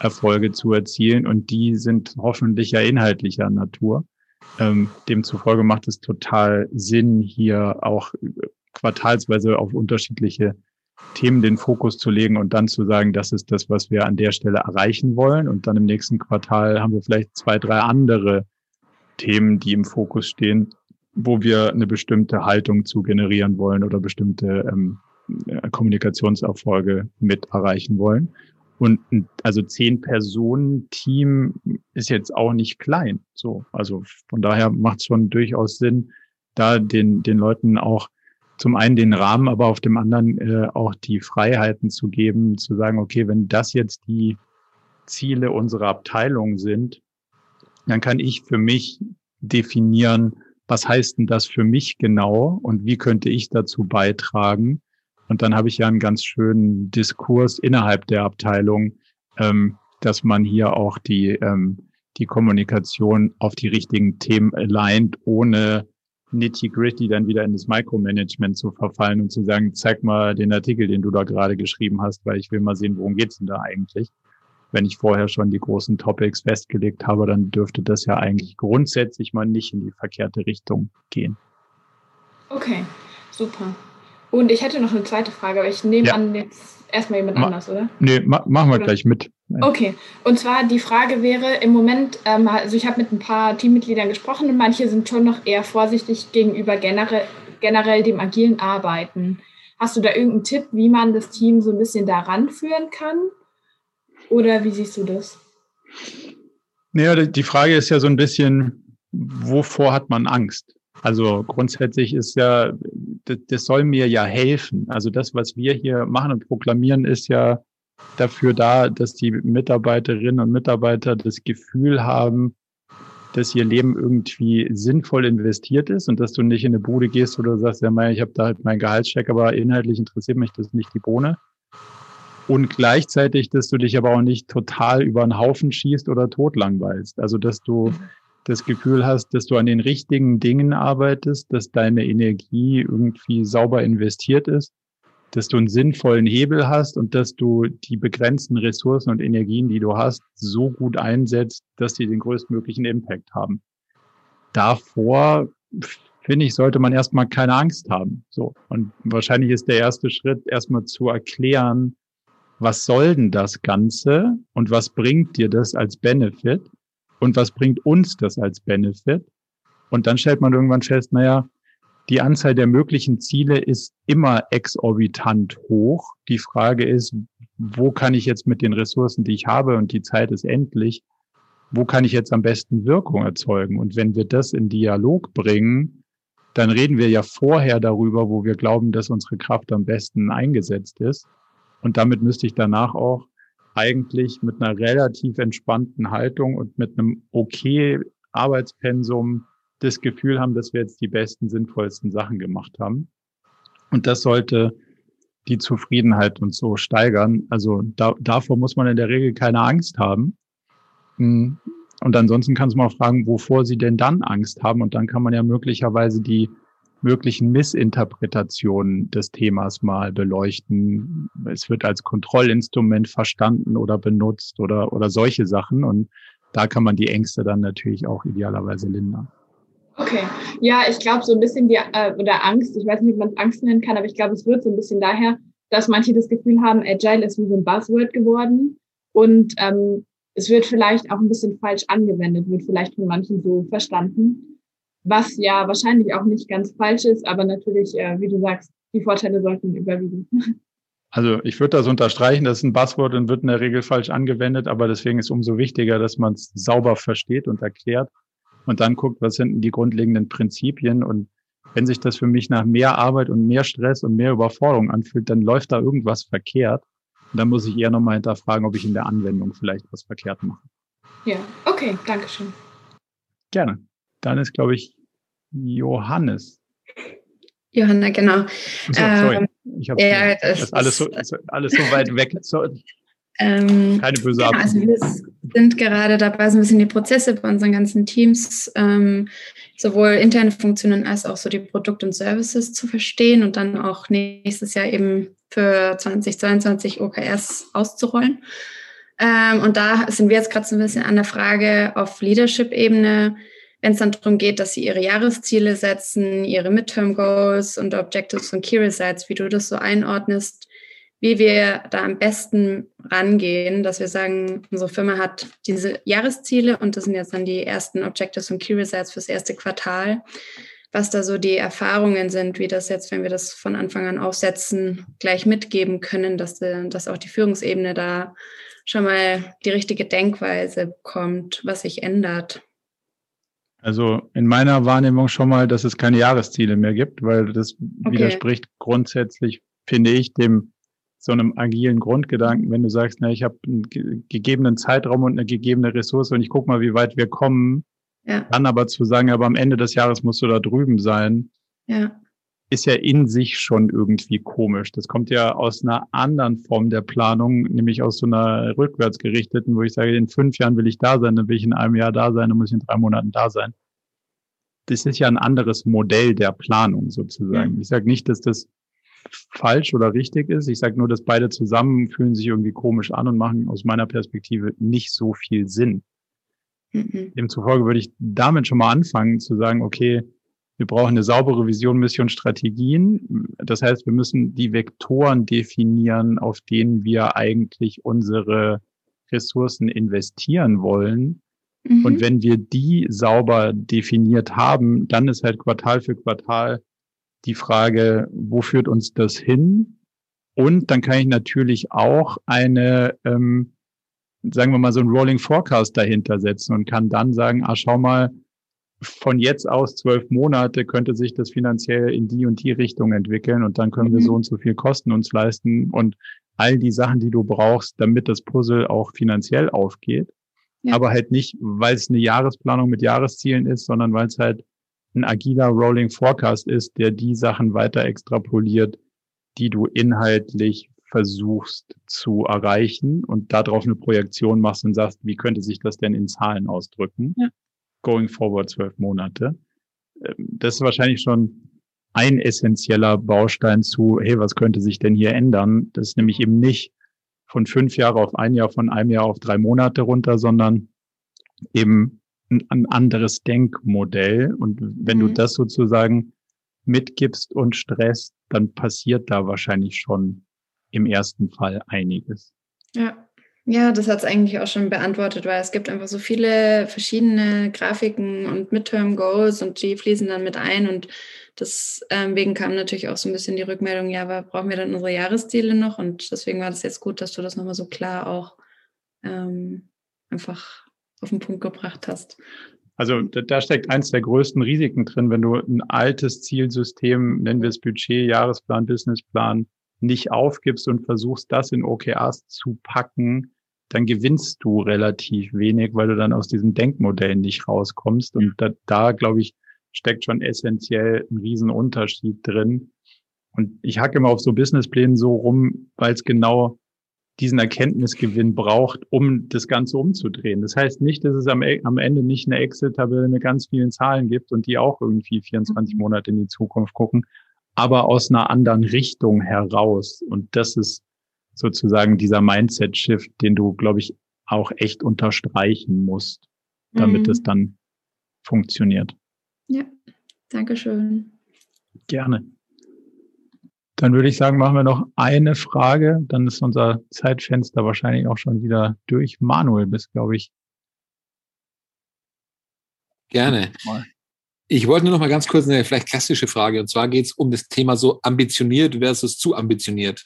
Erfolge zu erzielen und die sind hoffentlich ja inhaltlicher Natur. Ähm, demzufolge macht es total Sinn, hier auch quartalsweise auf unterschiedliche Themen den Fokus zu legen und dann zu sagen, das ist das, was wir an der Stelle erreichen wollen. Und dann im nächsten Quartal haben wir vielleicht zwei, drei andere Themen, die im Fokus stehen, wo wir eine bestimmte Haltung zu generieren wollen oder bestimmte ähm, Kommunikationserfolge mit erreichen wollen. Und also zehn Personen Team ist jetzt auch nicht klein. So, also von daher macht es schon durchaus Sinn, da den den Leuten auch zum einen den Rahmen, aber auf dem anderen äh, auch die Freiheiten zu geben, zu sagen, okay, wenn das jetzt die Ziele unserer Abteilung sind, dann kann ich für mich definieren, was heißt denn das für mich genau und wie könnte ich dazu beitragen? Und dann habe ich ja einen ganz schönen Diskurs innerhalb der Abteilung, ähm, dass man hier auch die, ähm, die Kommunikation auf die richtigen Themen aligned, ohne nitty-gritty dann wieder in das Micromanagement zu verfallen und zu sagen, zeig mal den Artikel, den du da gerade geschrieben hast, weil ich will mal sehen, worum geht's denn da eigentlich. Wenn ich vorher schon die großen Topics festgelegt habe, dann dürfte das ja eigentlich grundsätzlich mal nicht in die verkehrte Richtung gehen. Okay, super. Und ich hätte noch eine zweite Frage, aber ich nehme ja. an, jetzt erstmal jemand ma anders, oder? Nee, ma machen wir oder? gleich mit. Okay, und zwar die Frage wäre im Moment, ähm, also ich habe mit ein paar Teammitgliedern gesprochen und manche sind schon noch eher vorsichtig gegenüber generell, generell dem agilen Arbeiten. Hast du da irgendeinen Tipp, wie man das Team so ein bisschen daran führen kann? Oder wie siehst du das? Naja, die Frage ist ja so ein bisschen, wovor hat man Angst? Also grundsätzlich ist ja, das, das soll mir ja helfen. Also das, was wir hier machen und proklamieren, ist ja dafür da, dass die Mitarbeiterinnen und Mitarbeiter das Gefühl haben, dass ihr Leben irgendwie sinnvoll investiert ist und dass du nicht in eine Bude gehst oder sagst, ja, mein, ich habe da halt meinen Gehaltscheck, aber inhaltlich interessiert mich das nicht die Bohne. Und gleichzeitig, dass du dich aber auch nicht total über einen Haufen schießt oder totlangweilst. Also, dass du das Gefühl hast, dass du an den richtigen Dingen arbeitest, dass deine Energie irgendwie sauber investiert ist, dass du einen sinnvollen Hebel hast und dass du die begrenzten Ressourcen und Energien, die du hast, so gut einsetzt, dass sie den größtmöglichen Impact haben. Davor finde ich, sollte man erstmal keine Angst haben. So. Und wahrscheinlich ist der erste Schritt erstmal zu erklären, was soll denn das Ganze und was bringt dir das als Benefit? Und was bringt uns das als Benefit? Und dann stellt man irgendwann fest, naja, die Anzahl der möglichen Ziele ist immer exorbitant hoch. Die Frage ist, wo kann ich jetzt mit den Ressourcen, die ich habe, und die Zeit ist endlich, wo kann ich jetzt am besten Wirkung erzeugen? Und wenn wir das in Dialog bringen, dann reden wir ja vorher darüber, wo wir glauben, dass unsere Kraft am besten eingesetzt ist. Und damit müsste ich danach auch eigentlich mit einer relativ entspannten Haltung und mit einem okay Arbeitspensum das Gefühl haben, dass wir jetzt die besten, sinnvollsten Sachen gemacht haben. Und das sollte die Zufriedenheit und so steigern. Also da, davor muss man in der Regel keine Angst haben. Hm. Und ansonsten kannst du mal fragen, wovor sie denn dann Angst haben. Und dann kann man ja möglicherweise die möglichen Missinterpretationen des Themas mal beleuchten. Es wird als Kontrollinstrument verstanden oder benutzt oder, oder solche Sachen. Und da kann man die Ängste dann natürlich auch idealerweise lindern. Okay, ja, ich glaube so ein bisschen die, äh, oder Angst, ich weiß nicht, ob man es Angst nennen kann, aber ich glaube, es wird so ein bisschen daher, dass manche das Gefühl haben, Agile ist wie so ein Buzzword geworden und ähm, es wird vielleicht auch ein bisschen falsch angewendet, wird vielleicht von manchen so verstanden was ja wahrscheinlich auch nicht ganz falsch ist, aber natürlich, äh, wie du sagst, die Vorteile sollten überwiegen. Also ich würde das unterstreichen, das ist ein Buzzword und wird in der Regel falsch angewendet, aber deswegen ist umso wichtiger, dass man es sauber versteht und erklärt und dann guckt, was sind die grundlegenden Prinzipien und wenn sich das für mich nach mehr Arbeit und mehr Stress und mehr Überforderung anfühlt, dann läuft da irgendwas verkehrt. Und dann muss ich eher nochmal hinterfragen, ob ich in der Anwendung vielleicht was verkehrt mache. Ja, okay, danke schön. Gerne. Dann ist, glaube ich, Johannes. Johanna, genau. So, sorry. Ähm, ich habe ja, das, das alles, so, alles so weit weg. So, ähm, keine böse genau, Also wir sind gerade dabei, so ein bisschen die Prozesse bei unseren ganzen Teams, ähm, sowohl interne Funktionen als auch so die Produkte und Services zu verstehen und dann auch nächstes Jahr eben für 2022 OKRs auszurollen. Ähm, und da sind wir jetzt gerade so ein bisschen an der Frage auf Leadership-Ebene, wenn es dann darum geht, dass sie ihre Jahresziele setzen, ihre Midterm Goals und Objectives und Key Results, wie du das so einordnest, wie wir da am besten rangehen, dass wir sagen, unsere Firma hat diese Jahresziele und das sind jetzt dann die ersten Objectives und Key Results fürs erste Quartal. was da so die Erfahrungen sind, wie das jetzt, wenn wir das von Anfang an aufsetzen, gleich mitgeben können, dass, dass auch die Führungsebene da schon mal die richtige Denkweise bekommt, was sich ändert. Also in meiner Wahrnehmung schon mal, dass es keine Jahresziele mehr gibt, weil das okay. widerspricht grundsätzlich, finde ich, dem so einem agilen Grundgedanken, wenn du sagst, na, ich habe einen gegebenen Zeitraum und eine gegebene Ressource und ich guck mal, wie weit wir kommen, ja. dann aber zu sagen, aber am Ende des Jahres musst du da drüben sein, ja. Ist ja in sich schon irgendwie komisch. Das kommt ja aus einer anderen Form der Planung, nämlich aus so einer rückwärtsgerichteten, wo ich sage, in fünf Jahren will ich da sein, dann will ich in einem Jahr da sein, dann muss ich in drei Monaten da sein. Das ist ja ein anderes Modell der Planung sozusagen. Ja. Ich sage nicht, dass das falsch oder richtig ist. Ich sage nur, dass beide zusammen fühlen sich irgendwie komisch an und machen aus meiner Perspektive nicht so viel Sinn. Mhm. Demzufolge würde ich damit schon mal anfangen zu sagen, okay, wir brauchen eine saubere Vision, Mission, Strategien. Das heißt, wir müssen die Vektoren definieren, auf denen wir eigentlich unsere Ressourcen investieren wollen. Mhm. Und wenn wir die sauber definiert haben, dann ist halt Quartal für Quartal die Frage, wo führt uns das hin? Und dann kann ich natürlich auch eine, ähm, sagen wir mal, so ein Rolling Forecast dahinter setzen und kann dann sagen, ah, schau mal, von jetzt aus zwölf Monate könnte sich das finanziell in die und die Richtung entwickeln und dann können mhm. wir so und so viel Kosten uns leisten und all die Sachen, die du brauchst, damit das Puzzle auch finanziell aufgeht. Ja. Aber halt nicht, weil es eine Jahresplanung mit Jahreszielen ist, sondern weil es halt ein agiler Rolling Forecast ist, der die Sachen weiter extrapoliert, die du inhaltlich versuchst zu erreichen und darauf eine Projektion machst und sagst, wie könnte sich das denn in Zahlen ausdrücken? Ja. Going forward zwölf Monate. Ähm, das ist wahrscheinlich schon ein essentieller Baustein zu, hey, was könnte sich denn hier ändern? Das ist nämlich eben nicht von fünf Jahre auf ein Jahr, von einem Jahr auf drei Monate runter, sondern eben ein, ein anderes Denkmodell. Und wenn mhm. du das sozusagen mitgibst und stresst, dann passiert da wahrscheinlich schon im ersten Fall einiges. Ja. Ja, das hat es eigentlich auch schon beantwortet, weil es gibt einfach so viele verschiedene Grafiken und Midterm Goals und die fließen dann mit ein und deswegen ähm, kam natürlich auch so ein bisschen die Rückmeldung, ja, aber brauchen wir dann unsere Jahresziele noch? Und deswegen war das jetzt gut, dass du das nochmal so klar auch ähm, einfach auf den Punkt gebracht hast. Also da steckt eins der größten Risiken drin, wenn du ein altes Zielsystem, nennen wir es Budget, Jahresplan, Businessplan, nicht aufgibst und versuchst, das in OKRs zu packen, dann gewinnst du relativ wenig, weil du dann aus diesem Denkmodell nicht rauskommst. Und da, da glaube ich, steckt schon essentiell ein Riesenunterschied drin. Und ich hacke immer auf so Businessplänen so rum, weil es genau diesen Erkenntnisgewinn braucht, um das Ganze umzudrehen. Das heißt nicht, dass es am, e, am Ende nicht eine Excel-Tabelle mit ganz vielen Zahlen gibt und die auch irgendwie 24 mhm. Monate in die Zukunft gucken, aber aus einer anderen Richtung heraus. Und das ist sozusagen dieser Mindset-Shift, den du, glaube ich, auch echt unterstreichen musst, damit mhm. es dann funktioniert. Ja, danke schön. Gerne. Dann würde ich sagen, machen wir noch eine Frage. Dann ist unser Zeitfenster wahrscheinlich auch schon wieder durch. Manuel bist, glaube ich. Gerne. Ich wollte nur noch mal ganz kurz eine vielleicht klassische Frage. Und zwar geht es um das Thema so ambitioniert versus zu ambitioniert.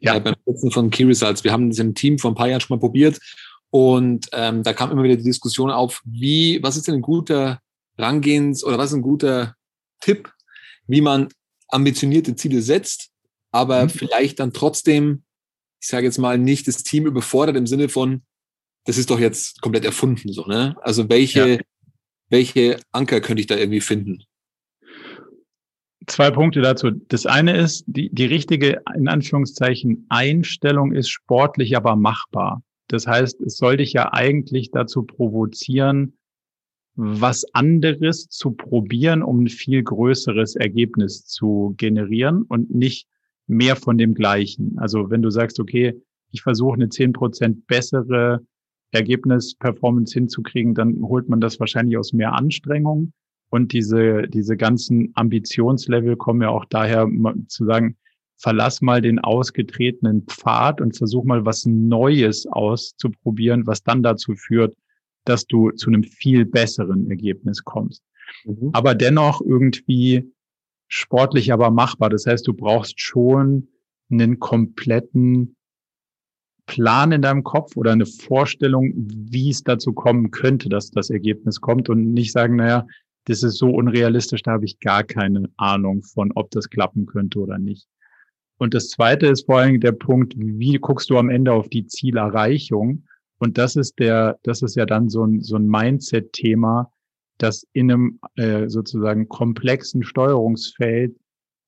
Ja. Äh, beim Nutzen von Key Results. Wir haben das im Team vor ein paar Jahren schon mal probiert. Und ähm, da kam immer wieder die Diskussion auf, wie, was ist denn ein guter Rangehens oder was ist ein guter Tipp, wie man ambitionierte Ziele setzt, aber mhm. vielleicht dann trotzdem, ich sage jetzt mal, nicht das Team überfordert im Sinne von, das ist doch jetzt komplett erfunden, so, ne? Also welche, ja. Welche Anker könnte ich da irgendwie finden? Zwei Punkte dazu. Das eine ist, die, die richtige, in Anführungszeichen, Einstellung ist sportlich, aber machbar. Das heißt, es soll dich ja eigentlich dazu provozieren, was anderes zu probieren, um ein viel größeres Ergebnis zu generieren und nicht mehr von dem Gleichen. Also wenn du sagst, okay, ich versuche eine zehn Prozent bessere Ergebnisperformance hinzukriegen, dann holt man das wahrscheinlich aus mehr Anstrengung. Und diese, diese ganzen Ambitionslevel kommen ja auch daher zu sagen, verlass mal den ausgetretenen Pfad und versuch mal was Neues auszuprobieren, was dann dazu führt, dass du zu einem viel besseren Ergebnis kommst. mhm. aber dennoch irgendwie sportlich, aber machbar. Das heißt, du brauchst schon einen kompletten Plan in deinem Kopf oder eine Vorstellung, wie es dazu kommen könnte, dass das Ergebnis kommt und nicht sagen, naja, das ist so unrealistisch, da habe ich gar keine Ahnung von, ob das klappen könnte oder nicht. Und das zweite ist vor allem der Punkt, wie guckst du am Ende auf die Zielerreichung? Und das ist der, das ist ja dann so ein, so ein Mindset-Thema, dass in einem äh, sozusagen komplexen Steuerungsfeld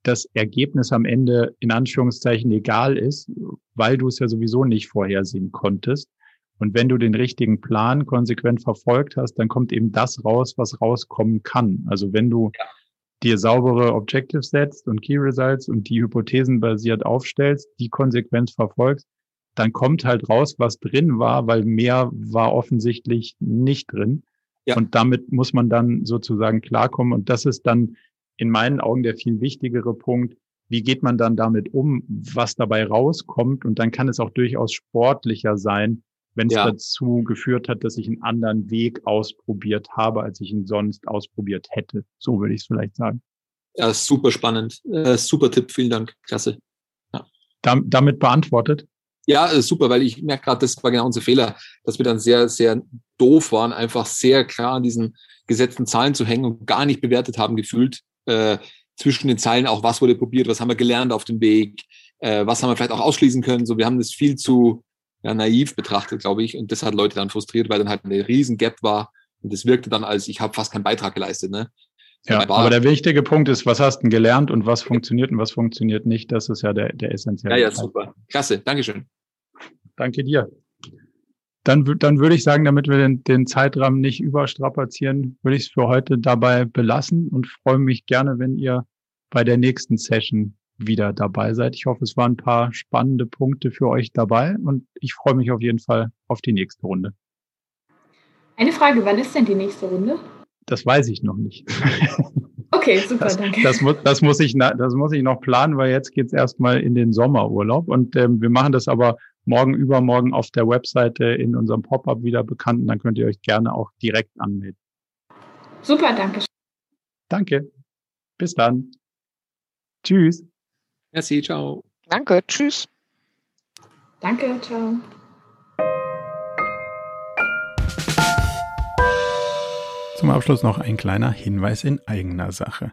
das Ergebnis am Ende in Anführungszeichen egal ist, weil du es ja sowieso nicht vorhersehen konntest. Und wenn du den richtigen Plan konsequent verfolgt hast, dann kommt eben das raus, was rauskommen kann. Also wenn du ja. dir saubere Objectives setzt und Key Results und die Hypothesen basiert aufstellst, die konsequent verfolgst, dann kommt halt raus, was drin war, weil mehr war offensichtlich nicht drin. Ja. Und damit muss man dann sozusagen klarkommen. Und das ist dann in meinen Augen der viel wichtigere Punkt. Wie geht man dann damit um, was dabei rauskommt? Und dann kann es auch durchaus sportlicher sein, wenn es ja. dazu geführt hat, dass ich einen anderen Weg ausprobiert habe, als ich ihn sonst ausprobiert hätte. So würde ich es vielleicht sagen. Ja, super spannend. Äh, super Tipp, vielen Dank. Klasse. Ja. damit beantwortet? Ja, äh, super, weil ich merke gerade, das war genau unser Fehler, dass wir dann sehr, sehr doof waren, einfach sehr klar an diesen gesetzten Zahlen zu hängen und gar nicht bewertet haben gefühlt. Äh, zwischen den Zeilen auch, was wurde probiert, was haben wir gelernt auf dem Weg, äh, was haben wir vielleicht auch ausschließen können. So, wir haben das viel zu ja, naiv betrachtet, glaube ich, und das hat Leute dann frustriert, weil dann halt eine riesen Gap war und das wirkte dann als, ich habe fast keinen Beitrag geleistet. Ne? Ja, aber der wichtige Punkt ist, was hast du denn gelernt und was funktioniert und was funktioniert nicht, das ist ja der, der essentielle Ja, ja, super. Klasse, Dankeschön. Danke dir. Dann, dann würde ich sagen, damit wir den, den Zeitrahmen nicht überstrapazieren, würde ich es für heute dabei belassen und freue mich gerne, wenn ihr bei der nächsten Session wieder dabei seid. Ich hoffe, es waren ein paar spannende Punkte für euch dabei und ich freue mich auf jeden Fall auf die nächste Runde. Eine Frage, wann ist denn die nächste Runde? Das weiß ich noch nicht. Okay, super, das, danke. Das muss, das, muss ich, das muss ich noch planen, weil jetzt geht's erstmal in den Sommerurlaub und ähm, wir machen das aber morgen, übermorgen auf der Webseite in unserem Pop-up wieder bekannt und dann könnt ihr euch gerne auch direkt anmelden. Super, danke. Danke. Bis dann. Tschüss. Merci, ciao. Danke, tschüss. Danke, ciao. Zum Abschluss noch ein kleiner Hinweis in eigener Sache.